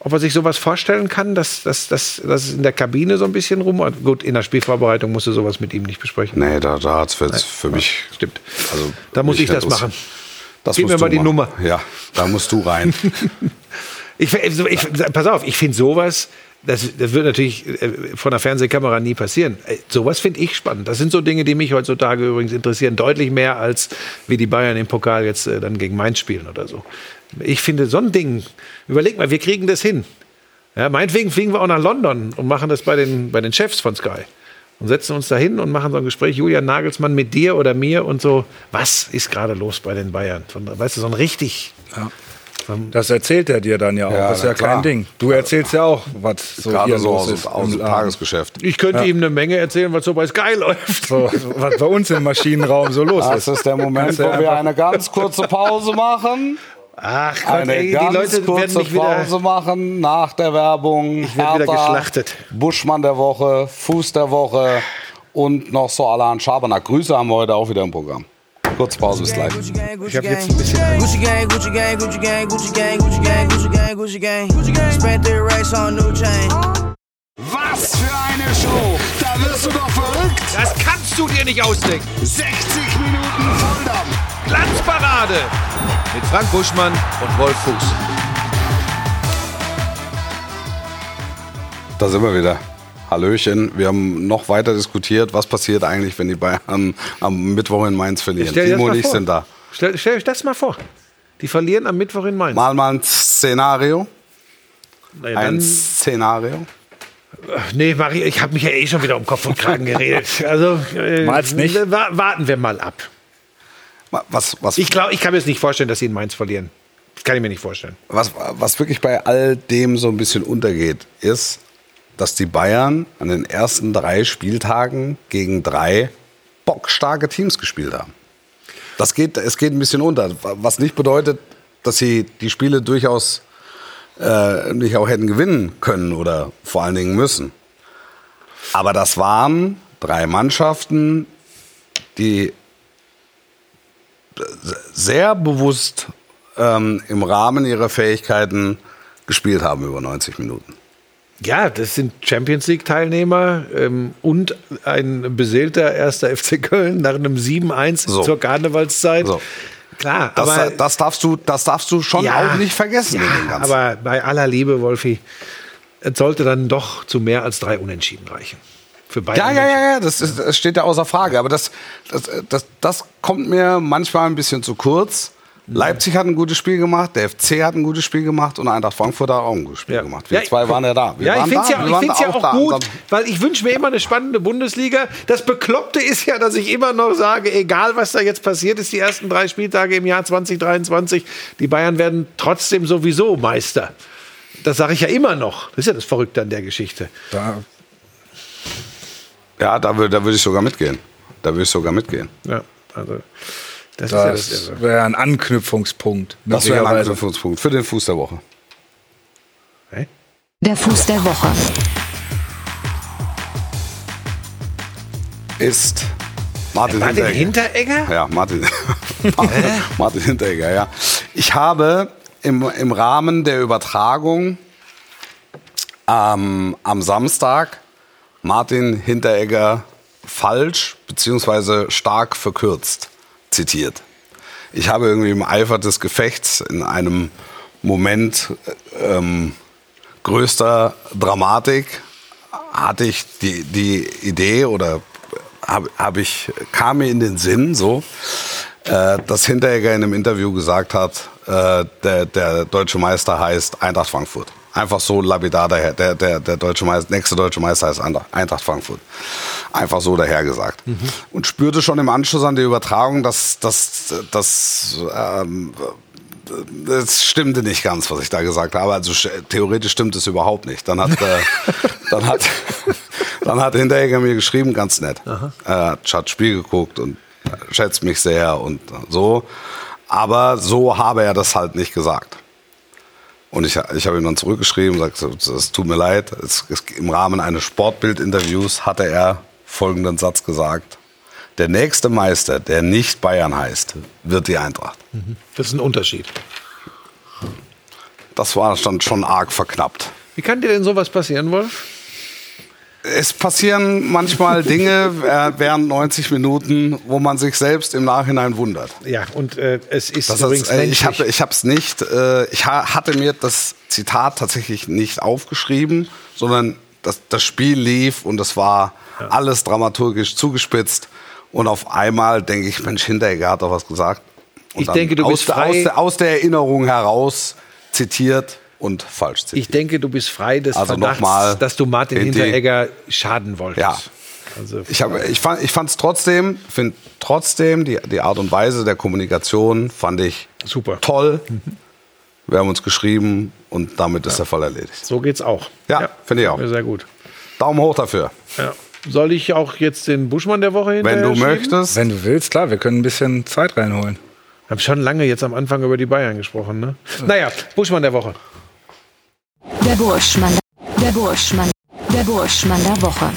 ob er sich sowas vorstellen kann, dass, dass, dass, dass es in der Kabine so ein bisschen rum. Gut, in der Spielvorbereitung musst du sowas mit ihm nicht besprechen. nee, da, da hat es für, für mich. Stimmt. Also, Da muss ich das machen. Das Gib mir mal die machen. Nummer. Ja, da musst du rein. *laughs* Ich, ich, ich, pass auf, ich finde sowas, das, das wird natürlich äh, von der Fernsehkamera nie passieren. Äh, Sowas finde ich spannend. Das sind so Dinge, die mich heutzutage übrigens interessieren. Deutlich mehr, als wie die Bayern im Pokal jetzt äh, dann gegen Mainz spielen oder so. Ich finde so ein Ding, überleg mal, wir kriegen das hin. Ja, meinetwegen fliegen wir auch nach London und machen das bei den, bei den Chefs von Sky. und setzen uns da hin und machen so ein Gespräch, Julian Nagelsmann mit dir oder mir und so, was ist gerade los bei den Bayern? Von, weißt du, so ein richtig. Das erzählt er dir dann ja auch. Ja, das ist ja klar. kein Ding. Du erzählst ja auch, was so Gerade hier so los aus, ist aus dem. Tagesgeschäft. Ich könnte ihm eine Menge erzählen, was so bei Sky *laughs* läuft. So, was bei uns im Maschinenraum so los Das ist. ist der Moment, wo wir eine ganz kurze Pause machen. *laughs* Ach Gott, Eine ey, die ganz Leute werden kurze mich wieder. Pause machen nach der Werbung. Ich werd wieder geschlachtet. Buschmann der Woche, Fuß der Woche und noch so Alan Schabernack. Grüße haben wir heute auch wieder im Programm. Kurze Pause, bis gleich. Ich habe jetzt ein bisschen. Gucci gang, Gucci gang, Gucci gang, Gucci gang, Gucci gang, Gucci gang, Gucci gang, Gucci gang. Spent three racks on new chain. Was für eine Show! Da wirst du doch verrückt! Das kannst du dir nicht ausdenken. 60 Minuten Volldampf! Glanzparade. Mit Frank Buschmann und Wolf Fuß. Da sind wir wieder. Hallöchen. Wir haben noch weiter diskutiert, was passiert eigentlich, wenn die Bayern am Mittwoch in Mainz verlieren. Timo und ich vor. sind da. Stell, stell euch das mal vor. Die verlieren am Mittwoch in Mainz. Mal mal ein Szenario. Naja, Ein Szenario. nee, Marie, ich habe mich ja eh schon wieder um Kopf und Kragen geredet. *laughs* Also äh, Mal's nicht. wa- warten wir mal ab. Was, was, Ich glaube, ich kann mir es nicht vorstellen, dass sie in Mainz verlieren. Das kann ich mir nicht vorstellen. was, was wirklich bei all dem so ein bisschen untergeht, ist, dass die Bayern an den ersten drei Spieltagen gegen drei bockstarke Teams gespielt haben. Das geht, es geht ein bisschen unter. Was nicht bedeutet, dass sie die Spiele durchaus äh, nicht auch hätten gewinnen können oder vor allen Dingen müssen. Aber das waren drei Mannschaften, die sehr bewusst ähm, im Rahmen ihrer Fähigkeiten gespielt haben über 90 Minuten. Ja, das sind Champions League-Teilnehmer ähm, und ein beseelter erster FC Köln nach einem 7-1 So. zur Karnevalszeit. So. Klar, Das, aber, das, darfst du, das darfst du schon Ja. auch nicht vergessen. ja, aber bei aller Liebe, Wolfi, es sollte dann doch zu mehr als drei Unentschieden reichen. Für beide ja, ja, ja, ja, das, ist, das steht ja außer Frage. Aber das, das, das, das kommt mir manchmal ein bisschen zu kurz. Leipzig hat ein gutes Spiel gemacht, der FC hat ein gutes Spiel gemacht und Eintracht Frankfurt hat auch ein gutes Spiel Ja. gemacht. Wir Ja, zwei waren ja da. Wir ja, ich finde es ja, waren find's ja auch gut, weil ich wünsche mir immer eine spannende Bundesliga. Das Bekloppte ist ja, dass ich immer noch sage, egal was da jetzt passiert ist, die ersten drei Spieltage im Jahr 2023, die Bayern werden trotzdem sowieso Meister. Das sage ich ja immer noch. Das ist ja das Verrückte an der Geschichte. Da, Ja, da würde da würd ich sogar mitgehen. Da würde ich sogar mitgehen. Ja, also das, ist ja das das wäre ein Anknüpfungspunkt. Das wäre ein. Anknüpfungspunkt für den Fuß der Woche. Hä? Der Fuß der Woche. Ist Martin, Martin Hinteregger. Hinteregger? Ja, Martin. *laughs* Martin Hinteregger, ja. Ich habe im, im Rahmen der Übertragung ähm, am Samstag Martin Hinteregger falsch beziehungsweise stark verkürzt zitiert. Ich habe irgendwie im Eifer des Gefechts in einem Moment ähm, größter Dramatik hatte ich die, die Idee oder habe hab ich, kam mir in den Sinn so, äh, dass Hinteregger in einem Interview gesagt hat, äh, der, der deutsche Meister heißt Eintracht Frankfurt. Einfach so lapidar daher. Der, der, der deutsche Meister, nächste deutsche Meister heißt Eintracht- Frankfurt. Einfach so dahergesagt. Und spürte schon im Anschluss an die Übertragung, dass dass dass ähm, das stimmte nicht ganz, was ich da gesagt habe. Also sch- theoretisch stimmt es überhaupt nicht. Dann hat, äh, *laughs* dann hat, *laughs* dann hat Hinteregger mir geschrieben, ganz nett. Er hat hat Spiel geguckt und schätzt mich sehr und so. Aber so habe er das halt nicht gesagt. Und ich, ich habe ihm dann zurückgeschrieben und gesagt, es tut mir leid. Es, es, Im Rahmen eines Sportbild-Interviews hatte er folgenden Satz gesagt. Der nächste Meister, der nicht Bayern heißt, wird die Eintracht. Das ist ein Unterschied. Das war dann schon arg verknappt. Wie kann dir denn sowas passieren, Wolf? Es passieren manchmal Dinge äh, während 90 Minuten, wo man sich selbst im Nachhinein wundert. Ja, und äh, es ist Das übrigens ist, äh, ich habe hab's nicht, äh, ich ha hatte mir das Zitat tatsächlich nicht aufgeschrieben, sondern das, das Spiel lief und es war alles dramaturgisch zugespitzt. Und auf einmal denke ich, Mensch, Hinteregger hat doch was gesagt. Und Ich denke, du aus, bist frei. Aus aus der Erinnerung heraus zitiert und falsch zitiert. Ich denke, du bist frei des Also Verdachts, dass du Martin. Hinteregger schaden wolltest. Ja. Also, Ich, hab, ich fand ich fand's trotzdem, finde trotzdem die, die Art und Weise der Kommunikation fand ich Super. toll. Wir haben uns geschrieben und damit ist der Fall erledigt. so geht's auch. Ja, finde ich auch. Sehr gut. Daumen hoch dafür. Ja. Soll ich auch jetzt den Buschmann der Woche Wenn du schieben? möchtest. Wenn du willst, klar, wir können ein bisschen Zeit reinholen. Wir haben schon lange jetzt am Anfang über die Bayern gesprochen, ne? Naja, Buschmann der Woche. Der Burschmann. Der Burschmann. Der Burschmann der Woche.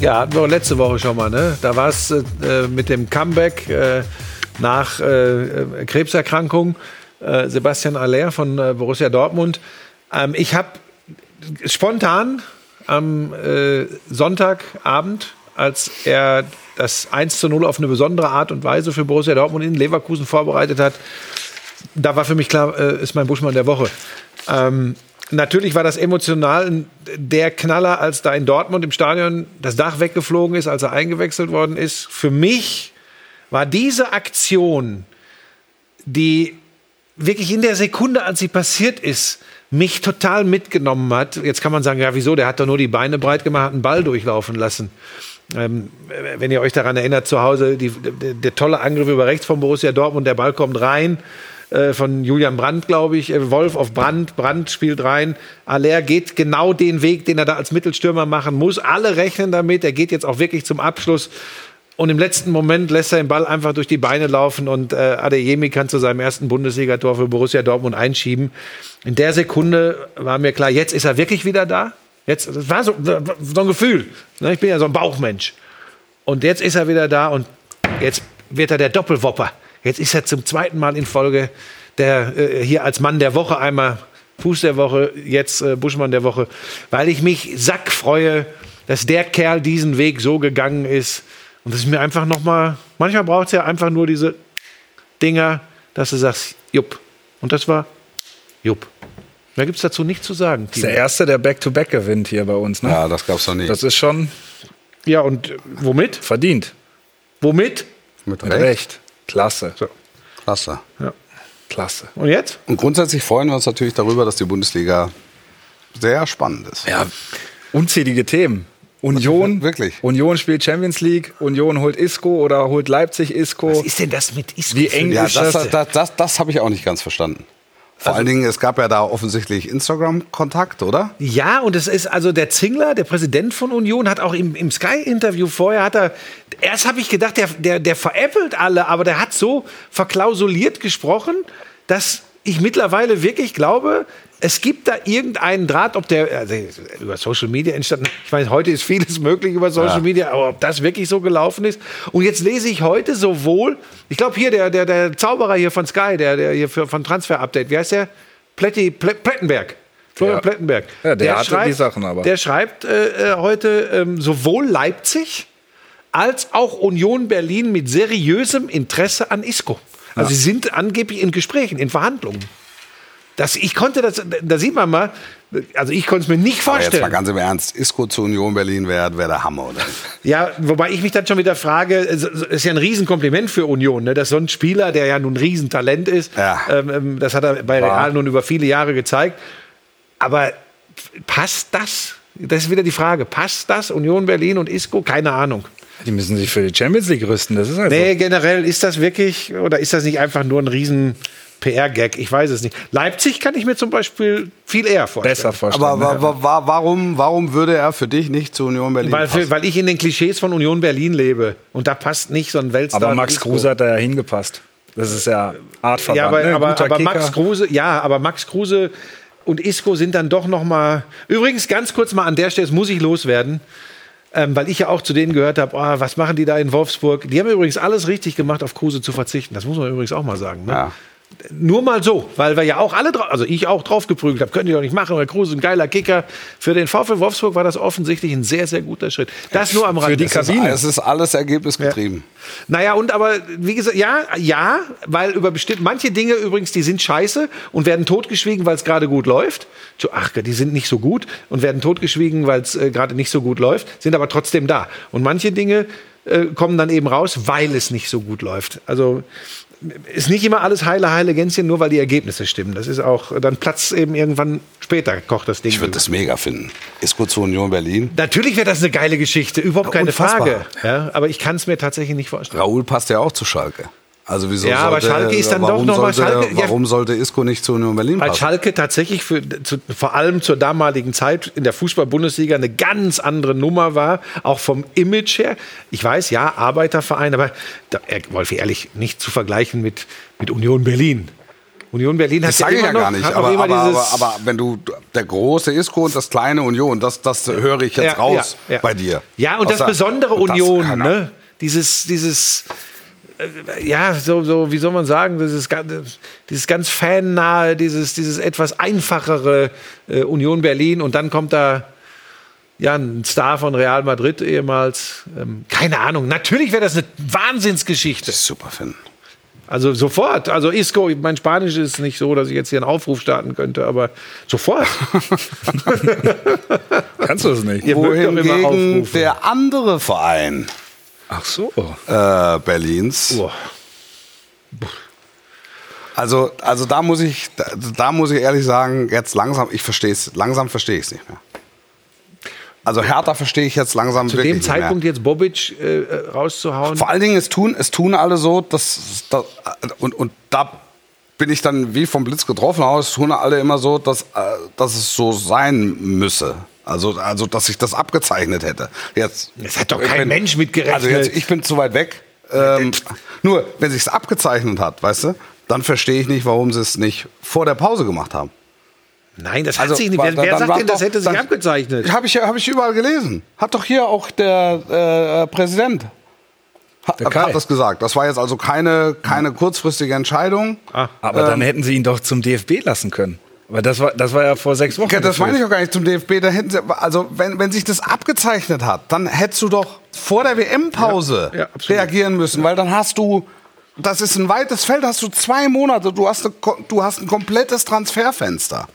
Ja, hatten wir auch letzte Woche schon mal, ne? Da war es äh, mit dem Comeback äh, nach äh, äh, Krebserkrankung. Äh, Sebastian Aller von äh, Borussia Dortmund. Ähm, ich habe spontan am äh, Sonntagabend, als er das 1 zu 0 auf eine besondere Art und Weise für Borussia Dortmund in Leverkusen vorbereitet hat, da war für mich klar, äh, ist mein Buschmann der Woche. Ähm, natürlich war das emotional der Knaller, als da in Dortmund im Stadion das Dach weggeflogen ist, als er eingewechselt worden ist. Für mich war diese Aktion, die wirklich in der Sekunde, als sie passiert ist, mich total mitgenommen hat. Jetzt kann man sagen, ja, wieso? Der hat doch nur die Beine breit gemacht, hat einen Ball durchlaufen lassen. Ähm, wenn ihr euch daran erinnert, zu Hause, die, der, der tolle Angriff über rechts von Borussia Dortmund, der Ball kommt rein äh, von Julian Brandt, glaube ich. Äh, Wolf auf Brandt, Brandt spielt rein. Aller geht genau den Weg, den er da als Mittelstürmer machen muss. Alle rechnen damit. Er geht jetzt auch wirklich zum Abschluss. Und im letzten Moment lässt er den Ball einfach durch die Beine laufen und äh, Adeyemi kann zu seinem ersten Bundesligator für Borussia Dortmund einschieben. In der Sekunde war mir klar, jetzt ist er wirklich wieder da. Jetzt, das war so, so ein Gefühl. Ne, Ich bin ja so ein Bauchmensch. Und jetzt ist er wieder da und jetzt wird er der Doppelwopper. Jetzt ist er zum zweiten Mal in Folge der äh, hier als Mann der Woche einmal Fuß der Woche, jetzt äh, Buschmann der Woche, weil ich mich sack freue, dass der Kerl diesen Weg so gegangen ist und das ist mir einfach noch mal. Manchmal braucht es ja einfach nur diese Dinger, dass du sagst, jupp. Und das war jupp. Mehr gibt es dazu nicht zu sagen. Das ist der. Erste, der Back-to-Back gewinnt hier bei uns. Ne? Ja, das gab's noch nie. Das ist schon Ja, und womit? verdient. Womit? Mit Mit Recht. Recht. Klasse. Klasse. Klasse. Und jetzt? Und grundsätzlich freuen wir uns natürlich darüber, dass die Bundesliga sehr spannend ist. Ja, unzählige Themen. Union, *laughs* Wirklich? Union spielt Champions League, Union holt Isco oder holt Leipzig Isco. Was ist denn das mit Isco? Wie eng Ja, das? das, das, das habe ich auch nicht ganz verstanden. Vor allen Dingen, es gab ja da offensichtlich Instagram-Kontakt, oder? Ja, und es ist also der Zingler, der Präsident von Union, hat auch im, im Sky-Interview vorher, hat er, erst habe ich gedacht, der, der, der veräppelt alle, aber der hat so verklausuliert gesprochen, dass ich mittlerweile wirklich glaube, es gibt da irgendeinen Draht, ob der also über Social Media entstanden, ich meine, heute ist vieles möglich über Social Media, aber ob das wirklich so gelaufen ist. Und jetzt lese ich heute sowohl, ich glaube hier der, der, der Zauberer hier von Sky, der, der hier für, von Transfer Update, wie heißt der? Plätti, Plä, Plettenberg. Florian Ja. Plettenberg. Ja, der hatte die Sachen aber. Der schreibt äh, äh, heute ähm, sowohl Leipzig als auch Union Berlin mit seriösem Interesse an Isco. Also sie sind angeblich in Gesprächen, in Verhandlungen. Das, ich konnte das, da sieht man mal, also ich konnte es mir nicht Aber jetzt vorstellen. mal ganz im Ernst, Isco zu Union Berlin wäre wär der Hammer, oder? Ja, wobei ich mich dann schon wieder frage, es ist ja ein Riesenkompliment für Union, ne? dass so ein Spieler, der ja nun ein Riesentalent ist, Ja. ähm, ähm, das hat er bei Real nun über viele Jahre gezeigt. Aber passt das? Das ist wieder die Frage. Passt das? Union Berlin und Isco? Keine Ahnung. Die müssen sich für die Champions League rüsten. Das ist halt Nee, generell ist das wirklich, oder ist das nicht einfach nur ein riesen PR-Gag? Ich weiß es nicht. Leipzig kann ich mir zum Beispiel viel eher vorstellen. besser vorstellen. Aber wa wa wa warum, warum würde er für dich nicht zu Union Berlin Weil, passen? weil ich in den Klischees von Union Berlin lebe. Und da passt nicht so ein Weltstar. aber Max. Kruse hat da ja hingepasst. Das ist ja Artverband. Ja, aber, ne? aber, aber. Max Kruse, ja, aber Max Kruse und Isco sind dann doch noch mal. Übrigens ganz kurz mal an der Stelle, das muss ich loswerden, ähm, weil ich ja auch zu denen gehört habe, oh, was machen die da in Wolfsburg? Die haben übrigens alles richtig gemacht, auf Kruse zu verzichten. Das muss man übrigens auch mal sagen. Ne? Ja. Nur mal so, weil wir ja auch alle, drauf, also ich auch drauf geprügelt habe, könnt ihr doch nicht machen, weil Kruse ist ein geiler Kicker. Für den VfL Wolfsburg war das offensichtlich ein sehr, sehr guter Schritt. Das nur am Rande. die Es ist, Kabine. es ist alles ergebnisgetrieben. Naja, und aber, wie gesagt, ja, ja, weil über bestimmt, manche Dinge übrigens, die sind scheiße und werden totgeschwiegen, weil es gerade gut läuft. Ach, die sind nicht so gut und werden totgeschwiegen, weil es äh, gerade nicht so gut läuft, sind aber trotzdem da. Und manche Dinge äh, kommen dann eben raus, weil es nicht so gut läuft. Also, ist nicht immer alles heile, heile Gänschen, nur weil die Ergebnisse stimmen. Das ist auch, dann platzt eben irgendwann später, kocht das Ding. Ich würde das mega finden. Isco zu Union Berlin. Natürlich wäre das eine geile Geschichte, überhaupt keine Unfassbar. Frage. Ja, aber ich kann es mir tatsächlich nicht vorstellen. Raoul passt ja auch zu Schalke. Also wieso Ja, aber sollte, Schalke ist dann doch noch mal sollte, Schalke- ja. Warum sollte Isco nicht zu Union Berlin Weil passen? Schalke tatsächlich für, zu, vor allem zur damaligen Zeit in der Fußball-Bundesliga eine ganz andere Nummer war, auch vom Image her. Ich weiß, ja, Arbeiterverein, aber da, Wolfi, ehrlich, nicht zu vergleichen mit, mit Union Berlin. Union Berlin hat Das sage ich immer ja gar noch, nicht. hat Aber, aber, aber, aber wenn du der große Isco und das kleine Union, das, das höre ich jetzt Ja, raus ja, ja. bei dir. Ja, und Aus das der- besondere und das- Union, ne? Dieses, dieses, ja, so, so, wie soll man sagen, dieses, dieses ganz fannahe, dieses, dieses etwas einfachere äh, Union Berlin und dann kommt da ja, ein Star von Real Madrid ehemals. Ähm, keine Ahnung. Natürlich wäre das eine Wahnsinnsgeschichte. Super finden. Also sofort. Also Isco, mein Spanisch ist nicht so, dass ich jetzt hier einen Aufruf starten könnte, aber sofort. *laughs* Kannst du das nicht? Ihr Wohingegen aufrufen. der andere Verein Ach so. äh, Berlins, Boah. also, also da muss ich, da, da muss ich ehrlich sagen, jetzt langsam, ich verstehe es, langsam verstehe ich es nicht mehr. Also Hertha verstehe ich jetzt langsam Zu wirklich dem nicht mehr. Zeitpunkt jetzt Bobic äh, äh, rauszuhauen. Vor allen Dingen, es tun, es tun alle so, dass, dass und, und da bin ich dann wie vom Blitz getroffen, aber es tun alle immer so, dass, äh, dass es so sein müsse. Also, also, dass ich das abgezeichnet hätte. Jetzt, Es hat doch kein Mensch mit gerechnet. Also jetzt, ich bin zu weit weg. Ähm, nur, wenn sich es abgezeichnet hat, weißt du, dann verstehe ich nicht, warum sie es nicht vor der Pause gemacht haben. Nein, das Also, hat sich nicht. Wer, wer sagt denn, das hätte sich dann- abgezeichnet? Habe ich, hab ich überall gelesen. Hat doch hier auch der äh, Präsident hat, hat das gesagt. Das war jetzt also keine, keine kurzfristige Entscheidung. Aber dann hätten sie ihn doch zum DFB lassen können. Aber das war, das war ja vor sechs Wochen. Ja, das meine ich auch gar nicht zum DFB. Da hätten sie, also wenn, wenn sich das abgezeichnet hat, dann hättest du doch vor der WM-Pause Ja, ja, reagieren müssen, weil dann hast du, das ist ein weites Feld, hast du zwei Monate, du hast, eine, du hast ein komplettes Transferfenster.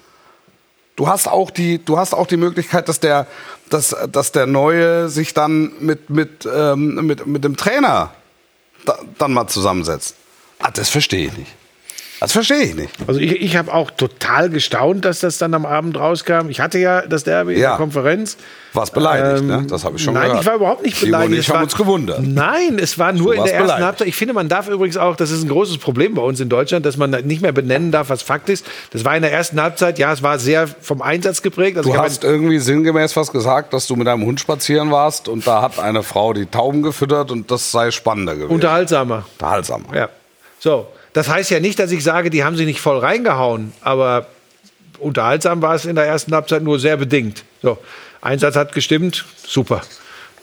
Du hast auch die, du hast auch die Möglichkeit, dass der, dass, dass der Neue sich dann mit, mit, ähm, mit, mit dem Trainer da, dann mal zusammensetzt. Ah, das verstehe ich nicht. Das verstehe ich nicht. Also ich, ich habe auch total gestaunt, dass das dann am Abend rauskam. Ich hatte ja das Derby in Ja. der Konferenz. Warst beleidigt, Ähm, ne? Das habe ich schon Nein, gehört. ich war überhaupt nicht Simon beleidigt. und ich haben war- uns gewundert. Nein, es war nur in der ersten beleidigt. Halbzeit. Ich finde, man darf übrigens auch, das ist ein großes Problem bei uns in Deutschland, dass man nicht mehr benennen darf, was Fakt ist. Das war in der ersten Halbzeit, ja, es war sehr vom Einsatz geprägt. Also Du habe hast irgendwie sinngemäß was gesagt, dass du mit deinem Hund spazieren warst und da hat eine Frau die Tauben gefüttert und das sei spannender gewesen. unterhaltsamer. Unterhaltsam. Ja. So, das heißt ja nicht, dass ich sage, die haben sie nicht voll reingehauen, aber unterhaltsam war es in der ersten Halbzeit nur sehr bedingt. So, Einsatz hat gestimmt, super.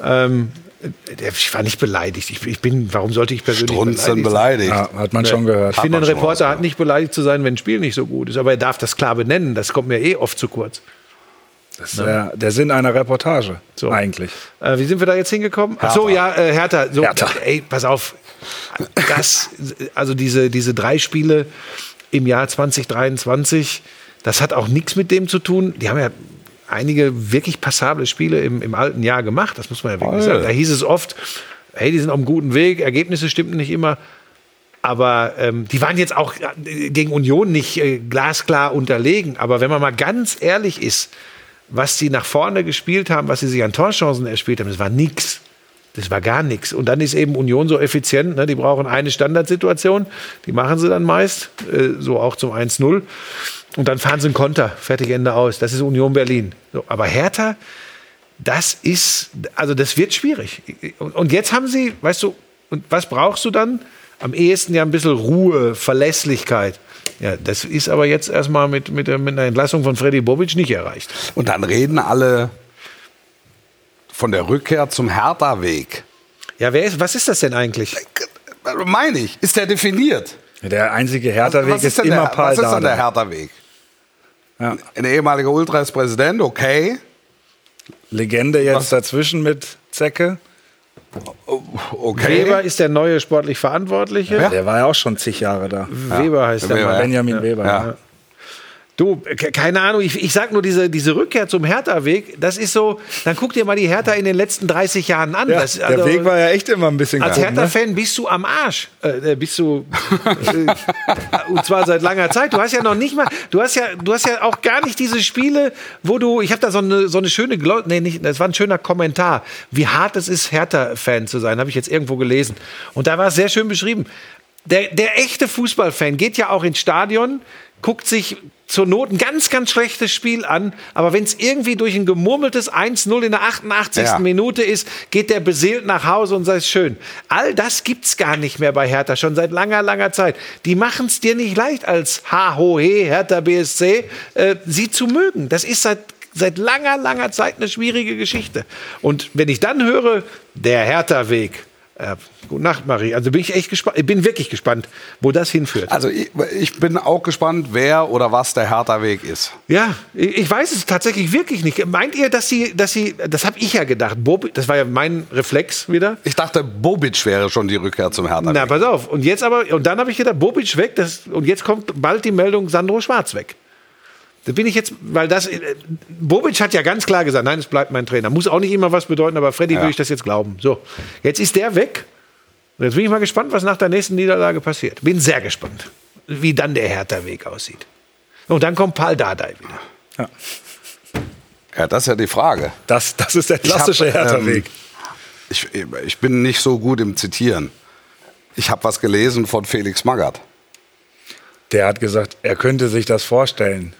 Ähm, ich war nicht beleidigt. Ich, ich bin, warum sollte ich persönlich Strunzen beleidigt sein? beleidigt. Ja, hat man schon gehört. Ich finde, ein Reporter hat nicht beleidigt zu sein, wenn ein Spiel nicht so gut ist. Aber er darf das klar benennen. Das kommt mir eh oft zu kurz. Das ist der, der Sinn einer Reportage. So. Eigentlich. Äh, wie sind wir da jetzt hingekommen? Ach so, ja, äh, Hertha. So, Hertha. Ey, pass auf. Das, also diese, diese drei Spiele im Jahr 2023, das hat auch nichts mit dem zu tun. Die haben ja einige wirklich passable Spiele im, im alten Jahr gemacht. Das muss man ja wirklich sagen. Da hieß es oft, hey, die sind auf einem guten Weg, Ergebnisse stimmten nicht immer. Aber ähm, die waren jetzt auch äh, gegen Union nicht äh, glasklar unterlegen. Aber wenn man mal ganz ehrlich ist, was sie nach vorne gespielt haben, was sie sich an Torchancen erspielt haben, das war nix. Das war gar nichts. Und dann ist eben Union so effizient. Ne? Die brauchen eine Standardsituation. Die machen sie dann meist. Äh, so auch zum 1-0. Und dann fahren sie einen Konter. Fertig, Ende aus. Das ist Union Berlin. So, aber Hertha, das ist, also das wird schwierig. Und, und jetzt haben sie, weißt du, und was brauchst du dann? Am ehesten ja ein bisschen Ruhe, Verlässlichkeit. Ja, das ist aber jetzt erstmal mit, mit, mit einer Entlassung von Freddy Bobic nicht erreicht. Und dann reden alle von der Rückkehr zum Hertha-Weg. Ja, wer ist, was ist das denn eigentlich? Meine ich, ist der definiert? Der einzige Hertha-Weg ist, denn immer der, Paul Was ist dann der. Hertha-Weg? Ja. Ein ehemaliger Ultra ist Präsident, okay. Legende jetzt Was? dazwischen mit Zecke. okay. Weber ist der neue sportlich Verantwortliche. Ja. Der war ja auch schon zig Jahre da. Weber heißt der Weber, ja. Benjamin Weber. Du, ke- keine Ahnung, ich, ich sag nur, diese, diese Rückkehr zum Hertha-Weg, das ist so, dann guck dir mal die Hertha in den letzten 30 Jahren an. Ja, das, der also, Weg war ja echt immer ein bisschen Als ne? Hertha-Fan bist du am Arsch. Äh, äh, bist du. Äh, und zwar seit langer Zeit. Du hast ja noch nicht mal. Du hast ja, du hast ja auch gar nicht diese Spiele, wo du. Ich habe da so eine, so eine schöne. Glo nee, nicht, das war ein schöner Kommentar. Wie hart es ist, Hertha-Fan zu sein, habe ich jetzt irgendwo gelesen. Und da war es sehr schön beschrieben. Der, der echte Fußballfan geht ja auch ins Stadion, guckt sich zur Not ein ganz, ganz schlechtes Spiel an, aber wenn es irgendwie durch ein gemurmeltes 1-0 in der 88. Ja. Minute ist, geht der beseelt nach Hause und sagt, schön. All das gibt's gar nicht mehr bei Hertha, schon seit langer, langer Zeit. Die machen es dir nicht leicht als HHE, Hertha BSC, äh, sie zu mögen. Das ist seit seit langer, langer Zeit eine schwierige Geschichte. Und wenn ich dann höre, der Hertha-Weg, äh, gute Nacht, Marie. Also bin ich echt gespannt. Ich bin wirklich gespannt, wo das hinführt. Also ich, ich bin auch gespannt, wer oder was der Hertha-Weg ist. Ja, ich ich weiß es tatsächlich wirklich nicht. Meint ihr, dass sie, dass sie, das habe ich ja gedacht, Bobi, das war ja mein Reflex wieder. Ich dachte, Bobic wäre schon die Rückkehr zum Hertha-Weg. Na, pass auf. Und jetzt aber, und dann habe ich gedacht, Bobic weg, das, und jetzt kommt bald die Meldung, Sandro Schwarz weg. Da bin ich jetzt, weil das, äh, Bobic hat ja ganz klar gesagt, nein, es bleibt mein Trainer. Muss auch nicht immer was bedeuten, aber Freddy würde ich das jetzt glauben. So, jetzt ist der weg. Und jetzt bin ich mal gespannt, was nach der nächsten Niederlage passiert. Bin sehr gespannt, wie dann der Hertha-Weg aussieht. Und dann kommt Paul Dardai wieder. Ja, das ist ja die Frage. Das, das ist der klassische ähm, Hertha-Weg. Ich, ich bin nicht so gut im Zitieren. Ich habe was gelesen von Felix Magath. Der hat gesagt, er könnte sich das vorstellen.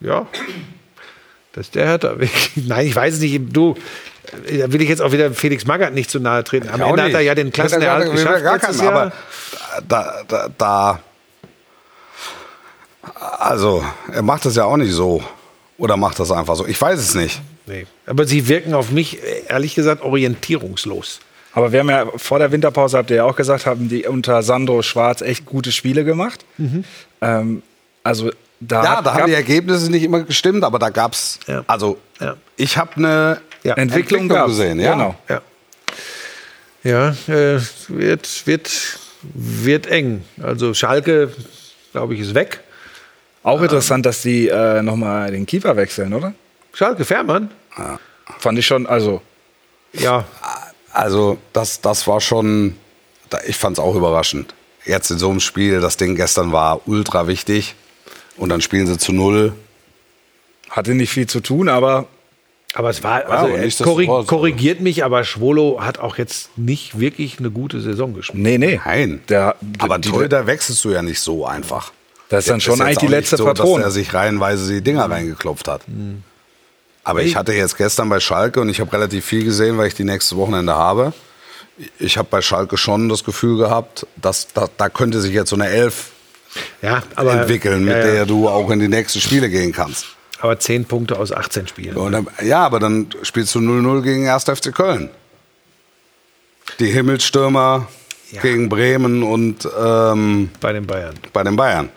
Ja, das ist der Hertha-Weg. *laughs* Nein, ich weiß es nicht. Du, da will ich jetzt auch wieder Felix Magath nicht zu nahe treten. Am Ende hat er ja den Klassenerhalt geschafft gar keinen, aber da, da, da, also er macht das ja auch nicht so. Oder macht das einfach so? Ich weiß es nicht. Nee. Aber sie wirken auf mich, ehrlich gesagt, orientierungslos. Aber wir haben ja vor der Winterpause, habt ihr ja auch gesagt, haben die unter Sandro Schwarz echt gute Spiele gemacht. Ähm, also da, Ja, da haben die Ergebnisse nicht immer gestimmt, aber da gab es, Ja. also Ja. ich habe eine Ja. Entwicklung Entwicklung gesehen. Ja. Genau. Ja. Ja, äh, wird, wird, wird eng. Also Schalke, glaube ich, ist weg. Auch interessant, dass die äh, nochmal den Keeper wechseln, oder? Schalke, Fährmann? Fand ich schon, also Ja. Also das, das war schon, da- ich fand es auch überraschend. Jetzt in so einem Spiel, das Ding gestern war ultra wichtig und dann spielen sie zu null. hatte nicht viel zu tun, aber Aber es war, also, aber äh, nichtsdestotrotz, korri korrigiert mich, aber Schwolo hat auch jetzt nicht wirklich eine gute Saison gespielt. nee, nee. Nein. Der, Aber die, Torhüter wechselst du ja nicht so einfach. das ist dann schon eigentlich die letzte so, dass Patrone. er sich reihenweise die Dinger reingeklopft hat. Aber ich hatte jetzt gestern bei Schalke und ich habe relativ viel gesehen, weil ich die nächste Wochenende habe. Ich habe bei Schalke schon das Gefühl gehabt, dass da, da könnte sich jetzt so eine Elf Ja, aber, entwickeln, mit ja, ja. der du auch in die nächsten Spiele gehen kannst. aber 10 Punkte aus 18 Spielen. Dann, ja, aber dann spielst du 0-0 gegen 1. FC Köln. Die Himmelsstürmer Ja. gegen Bremen und ähm, bei den Bayern. bei den Bayern.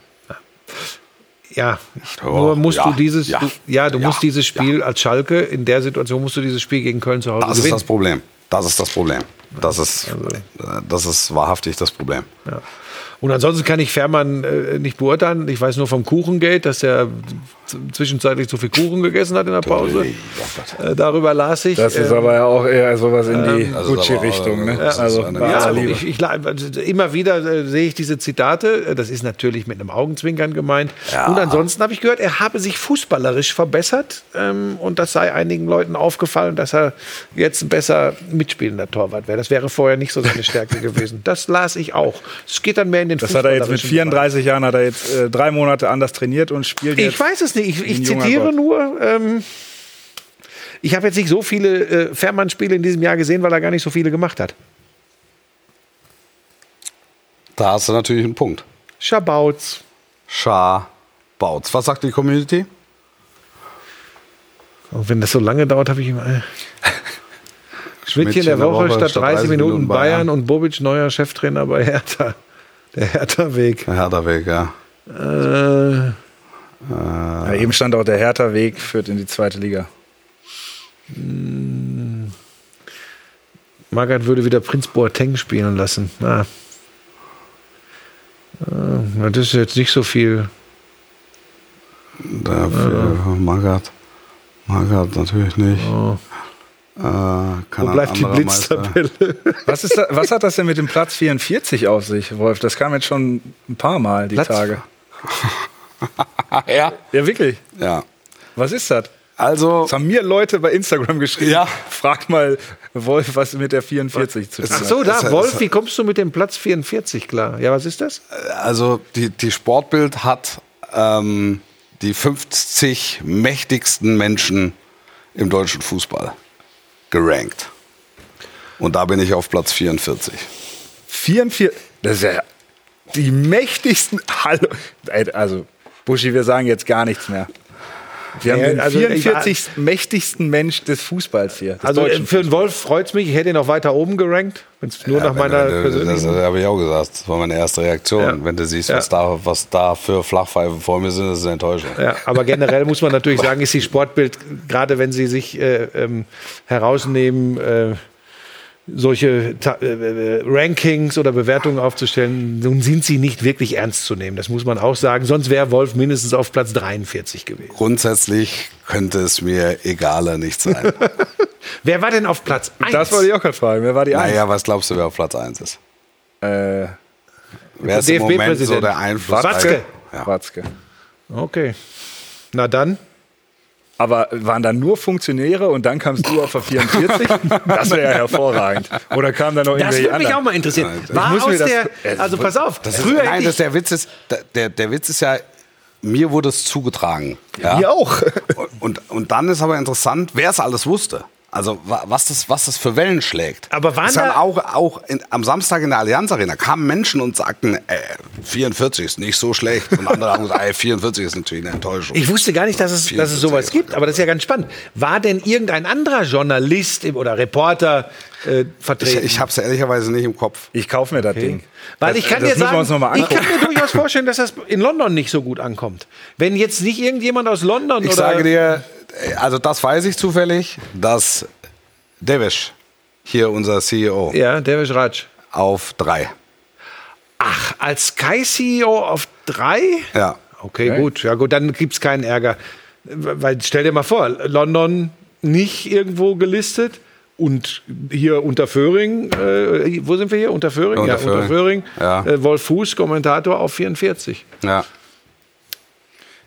Ja, Oh, nur musst ja, du dieses, ja, du, ja, du ja, musst dieses Spiel als Schalke, in der Situation musst du dieses Spiel gegen Köln zu Hause Das ist gewinnen. das Problem. Das ist das Problem. Das ist, äh, das ist wahrhaftig das Problem. Und ansonsten kann ich Fährmann äh, nicht beurteilen. Ich weiß nur vom Kuchengate, dass er zwischenzeitlich zu viel Kuchen gegessen hat in der Pause. Äh, darüber las ich. Das ist Ähm, aber ja auch eher sowas in die aber Gucci-Richtung. Ne? Also Ja, ich, ich, immer wieder äh, sehe ich diese Zitate. Äh, Das ist natürlich mit einem Augenzwinkern gemeint. Und ansonsten habe ich gehört, er habe sich fußballerisch verbessert. Ähm, und das sei einigen Leuten aufgefallen, dass er jetzt ein besser mitspielender Torwart wäre. Das wäre vorher nicht so seine Stärke gewesen. Das las ich auch. Es geht dann mehr in den Das hat er jetzt mit fußballerischen 34 Jahren hat er jetzt äh, drei Monate anders trainiert und spielt jetzt. Ich weiß es nicht. Ich, ich zitiere Gott. nur. Ähm, ich habe jetzt nicht so viele äh, Fährmann-Spiele in diesem Jahr gesehen, weil er gar nicht so viele gemacht hat. Da hast du natürlich einen Punkt. Schabautz. Schar, Bautz. Was sagt die Community? Und wenn das so lange dauert, habe ich immer. Äh. *laughs* Schmidtchen der Woche, statt 30 Minuten Bayern, und Bobic neuer Cheftrainer bei Hertha. Der Hertha-Weg. Der Hertha-Weg, ja. Äh, Ja, eben stand auch der Hertha-Weg führt in die zweite Liga. Magath würde wieder Prinz Boateng spielen lassen. Ah. Na, Das ist jetzt nicht so viel. Dafür Magath. Magath natürlich nicht. Äh, kann Wo bleibt die Blitztabelle? *laughs* Was, ist da, was hat das denn mit dem Platz 44 auf sich, Wolf? Das kam jetzt schon ein paar Mal die Platz- Tage. *laughs* *laughs* Ja. Ja, wirklich. Ja. Was ist das? Also, Das haben mir Leute bei Instagram geschrieben. Ja. Frag mal Wolf, was mit der 44 zu tun Ach hat. so, da, Es- es- Wolf, wie kommst du mit dem Platz 44 klar? Ja, was ist das? also die, die Sportbild hat ähm, die 50 mächtigsten Menschen im deutschen Fußball gerankt. Und da bin ich auf Platz 44. 44. Das ist ja die mächtigsten. *laughs* Hallo. Also, Buschi, wir sagen jetzt gar nichts mehr. Wir haben Ja, den also, 44. mächtigsten Mensch des Fußballs hier. des Also äh, für einen Wolf freut es mich. Ich hätte ihn noch weiter oben gerankt, wenn es nur nach meiner das persönlichen. habe ich auch gesagt. Das war meine erste Reaktion. Ja. Wenn du siehst, Ja. was, da, was da für Flachpfeifen vor mir sind, das ist eine Enttäuschung. Ja, aber generell muss man natürlich *laughs* sagen, ist die Sportbild, gerade wenn sie sich äh, ähm, herausnehmen, äh, solche Ta äh, äh, Rankings oder Bewertungen aufzustellen, nun sind sie nicht wirklich ernst zu nehmen. Das muss man auch sagen. Sonst wäre Wolf mindestens auf Platz 43 gewesen. Grundsätzlich könnte es mir egaler nicht sein. *laughs* Wer war denn auf Platz 1? Das wollte ich auch gerade fragen. Wer war die Eins? naja, was glaubst du, wer auf Platz 1 ist? Äh, Wer ist im Moment so DFB-Präsident. der Einfluss? Watzke. Ja. Watzke. Okay. Na dann. Aber waren da nur Funktionäre und dann kamst du auf der 44? *laughs* Das wäre ja hervorragend. Oder kam da noch Das irgendwelche würde mich anderen? auch mal interessieren. War aus das- der, also pass auf, Das ist, früher nein, hätte das, der Witz ist, der, der Witz ist ja, mir wurde es zugetragen. Ja? Mir auch. *laughs* Und, und dann ist aber interessant, wer es alles wusste. Also wa- was das, was das für Wellen schlägt. Aber waren haben da- auch, auch in, am Samstag in der Allianz Arena kamen Menschen und sagten, äh, 44 ist nicht so schlecht. Und andere haben gesagt, ey, 44 ist natürlich eine Enttäuschung. ich wusste gar nicht, dass es, dass es sowas gibt, aber das ist ja ganz spannend. War denn irgendein anderer Journalist oder Reporter äh, ich, vertreten? ich habe es ehrlicherweise nicht im Kopf. Ich kaufe mir das Ding. Weil das, ich kann das dir müssen wir sagen, ich kann mir durchaus *laughs* vorstellen, dass das in London nicht so gut ankommt. Wenn jetzt nicht irgendjemand aus London Ich oder sage dir, äh, also das weiß ich zufällig, dass Devesh, hier unser CEO, ja, Devish Raj. auf drei. Ach, als Sky-CEO auf drei? Ja. Okay, gut. Ja, gut, dann gibt es keinen Ärger. Weil stell dir mal vor, London nicht irgendwo gelistet und hier unter Föhring, äh, wo sind wir hier? Unter Föhring? Unter ja, unter Föhring. Föhring. Ja. Äh, Wolf Fuß, Kommentator auf 44. Ja.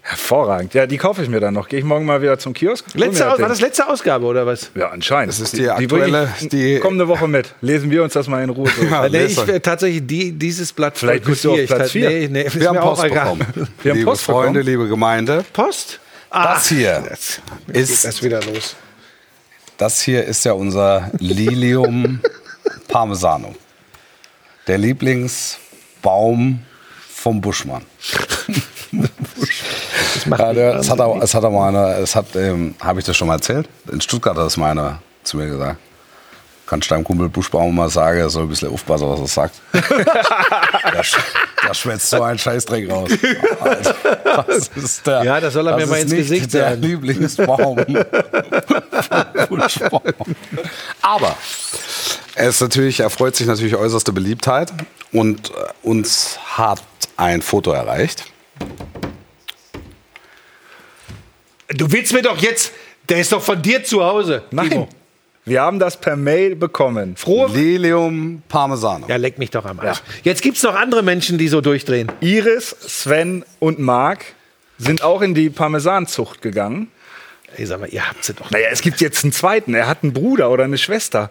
Hervorragend. Ja, die kaufe ich mir dann noch. Gehe ich morgen mal wieder zum Kiosk? Letzte, war das letzte Ausgabe oder was? Ja, anscheinend. Das ist die bringe aktuelle, ich die- kommende Woche mit. Lesen wir uns das mal in Ruhe durch. *laughs* Ja, nee, ich, äh, tatsächlich die, dieses Blatt Vielleicht bist du auf Platz ich vier. Nee, nee, Wir haben Post bekommen. *laughs* Wir haben liebe Post Freunde, bekommen. liebe Gemeinde. Post? Das hier Jetzt geht ist, das wieder los. Das hier ist ja unser Lilium Parmesano. Der Lieblingsbaum vom Buschmann. Das Ja, der, es hat, auch, wahnsinnig. es hat auch mal eine, es hat, ähm, habe ich das schon mal erzählt? In Stuttgart hat das mal einer zu mir gesagt. Kannst deinem Kumpel Buschbaum mal sagen, er soll ein bisschen aufpassen, was er sagt. *laughs* da, sch- da schwätzt so ein Scheißdreck raus. Also, das ist der, Ja, das soll er mir das mal ist ins nicht Gesicht der sagen. Lieblingsbaum. vom *laughs* Buschbaum. Aber er ist natürlich, er freut sich natürlich äußerste Beliebtheit und äh, uns hat ein Foto erreicht. Du willst mir doch jetzt, der ist doch von dir zu Hause. Nein. Timo. Wir haben das per Mail bekommen. Frohe. Lilium Parmesano. Ja, leck mich doch am Arsch. Jetzt gibt es noch andere Menschen, die so durchdrehen. Iris, Sven und Marc sind auch in die Parmesanzucht gegangen. Ey, sag mal, ihr habt sie doch. Naja, es gibt jetzt einen zweiten. Er hat einen Bruder oder eine Schwester.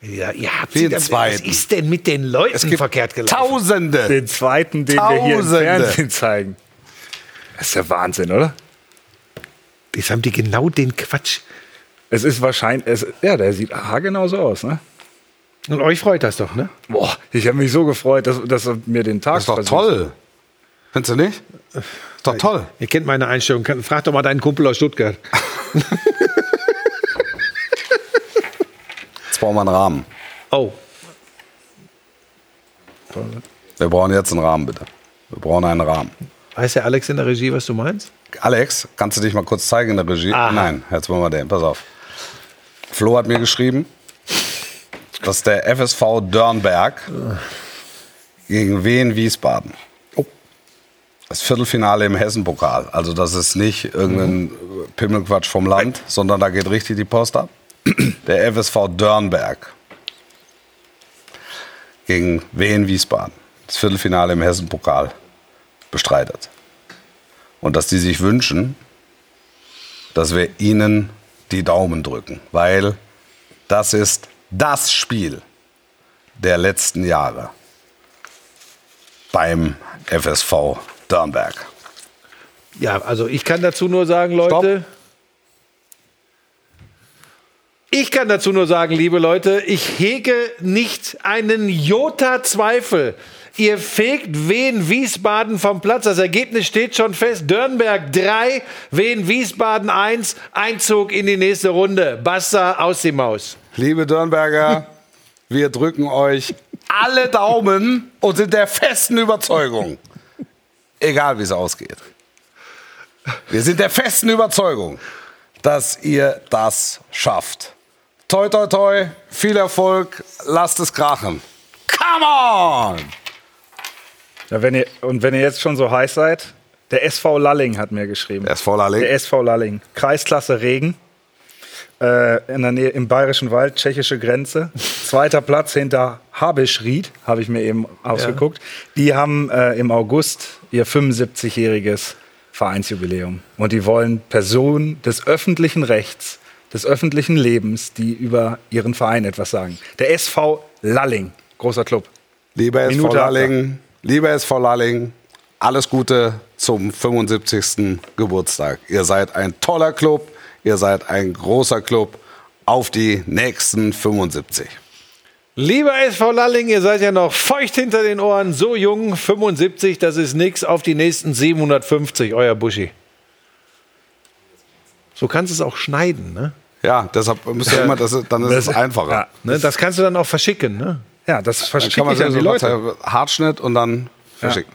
Ja, ihr habt Den sie doch- Was zweiten. ist denn mit den Leuten Es gibt verkehrt gelaufen? Tausende. Den zweiten, den wir hier im Tausende. Fernsehen zeigen. Das ist der Wahnsinn, oder? Jetzt haben die genau den Quatsch. Es ist wahrscheinlich, es, ja, der sieht haargenau so aus, ne? Und euch freut das doch, ne? Boah, ich habe mich so gefreut, dass, dass er mir den Tag Das ist doch versüßt. toll. Findest du nicht? Ist doch toll. Ihr kennt meine Einstellung. Frag doch mal deinen Kumpel aus Stuttgart. *laughs* Jetzt brauchen wir einen Rahmen. Oh, Wir brauchen jetzt einen Rahmen, bitte. Wir brauchen einen Rahmen. weiß der Alex in der Regie, was du meinst? Alex, kannst du dich mal kurz zeigen in der Regie? Aha. Nein, jetzt wollen wir den. Pass auf. Flo hat mir geschrieben, dass der FSV Dörnberg gegen Wien Wiesbaden Das Viertelfinale im Hessenpokal. Also das ist nicht irgendein Pimmelquatsch vom Land, sondern da geht richtig die Post ab. Der FSV Dörnberg gegen Wien Wiesbaden. Das Viertelfinale im Hessenpokal bestreitet. Und dass die sich wünschen, dass wir ihnen die Daumen drücken, weil das ist das Spiel der letzten Jahre beim FSV Dörnberg. Ja, also ich kann dazu nur sagen, Leute. Ich kann dazu nur sagen, liebe Leute, ich hege nicht einen Jota Zweifel. Ihr fegt Wien Wiesbaden vom Platz. Das Ergebnis steht schon fest. Dörnberg 3, Wien Wiesbaden 1. Einzug in die nächste Runde. Basta aus die Maus. Liebe Dörnberger, *laughs* wir drücken euch alle Daumen und sind der festen Überzeugung, egal wie es ausgeht. Wir sind der festen Überzeugung, dass ihr das schafft. Toi, toi, toi, viel Erfolg, lasst es krachen. Come on! Ja, wenn ihr, und wenn ihr jetzt schon so heiß seid, der SV Lalling hat mir geschrieben. Der SV Lalling? Der SV Lalling. Kreisklasse Regen. Äh, in der Nähe im Bayerischen Wald, tschechische Grenze. Zweiter Platz hinter Habischried, habe ich mir eben ausgeguckt. Die haben äh, im August ihr 75-jähriges Vereinsjubiläum. Und die wollen Personen des öffentlichen Rechts, des öffentlichen Lebens, die über ihren Verein etwas sagen. Der SV Lalling, großer Club. Lieber SV Lalling, lieber SV Lalling, alles Gute zum 75. Geburtstag. Ihr seid ein toller Club, ihr seid ein großer Club. Auf die nächsten 75. Lieber SV Lalling, ihr seid ja noch feucht hinter den Ohren, so jung, 75, das ist nix, auf die nächsten 750, euer Buschi. So kannst du es auch schneiden, ne? Ja, deshalb müsst ihr immer, das, dann ist es einfacher. Ja, ne? Das kannst du dann auch verschicken, ne? Ja das verschicke kann man ich an die Leute. Hartschnitt und dann verschicken.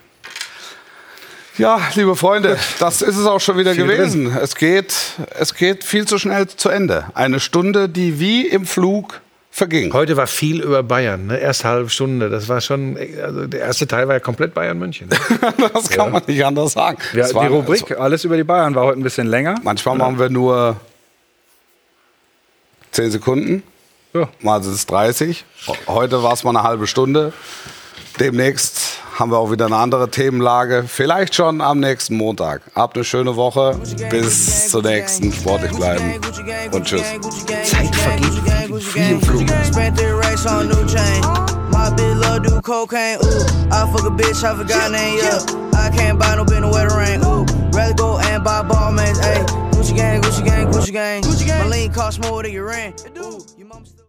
Ja, liebe Freunde, das ist es auch schon wieder gewesen. Es geht, es geht viel zu schnell zu Ende. Eine Stunde, die wie im Flug verging. Heute war viel über Bayern, ne? Erste halbe Stunde, das war schon, also der erste Teil war ja komplett Bayern München. *laughs* Das kann man nicht anders sagen. Ja, die Rubrik Alles über die Bayern war heute ein bisschen länger. Manchmal machen wir nur 10 Sekunden, Ja. mal sind es 30. Heute war es mal eine halbe Stunde. Demnächst haben wir auch wieder eine andere Themenlage. Vielleicht schon am nächsten Montag. Habt eine schöne Woche. Bis zur nächsten. Sportlich bleiben. Und tschüss. Zeit vergeht wie im Flug. Spent the race on new chain. My bitch love do cocaine. Ooh, I fuck a bitch, I forgot name. Yeah, I can't buy no bitch no wedding ring. Ooh, rather go and buy ball mates. Ayy, Gucci gang, Gucci gang, Gucci gang. My lean cost more than your rent. Ooh, your still-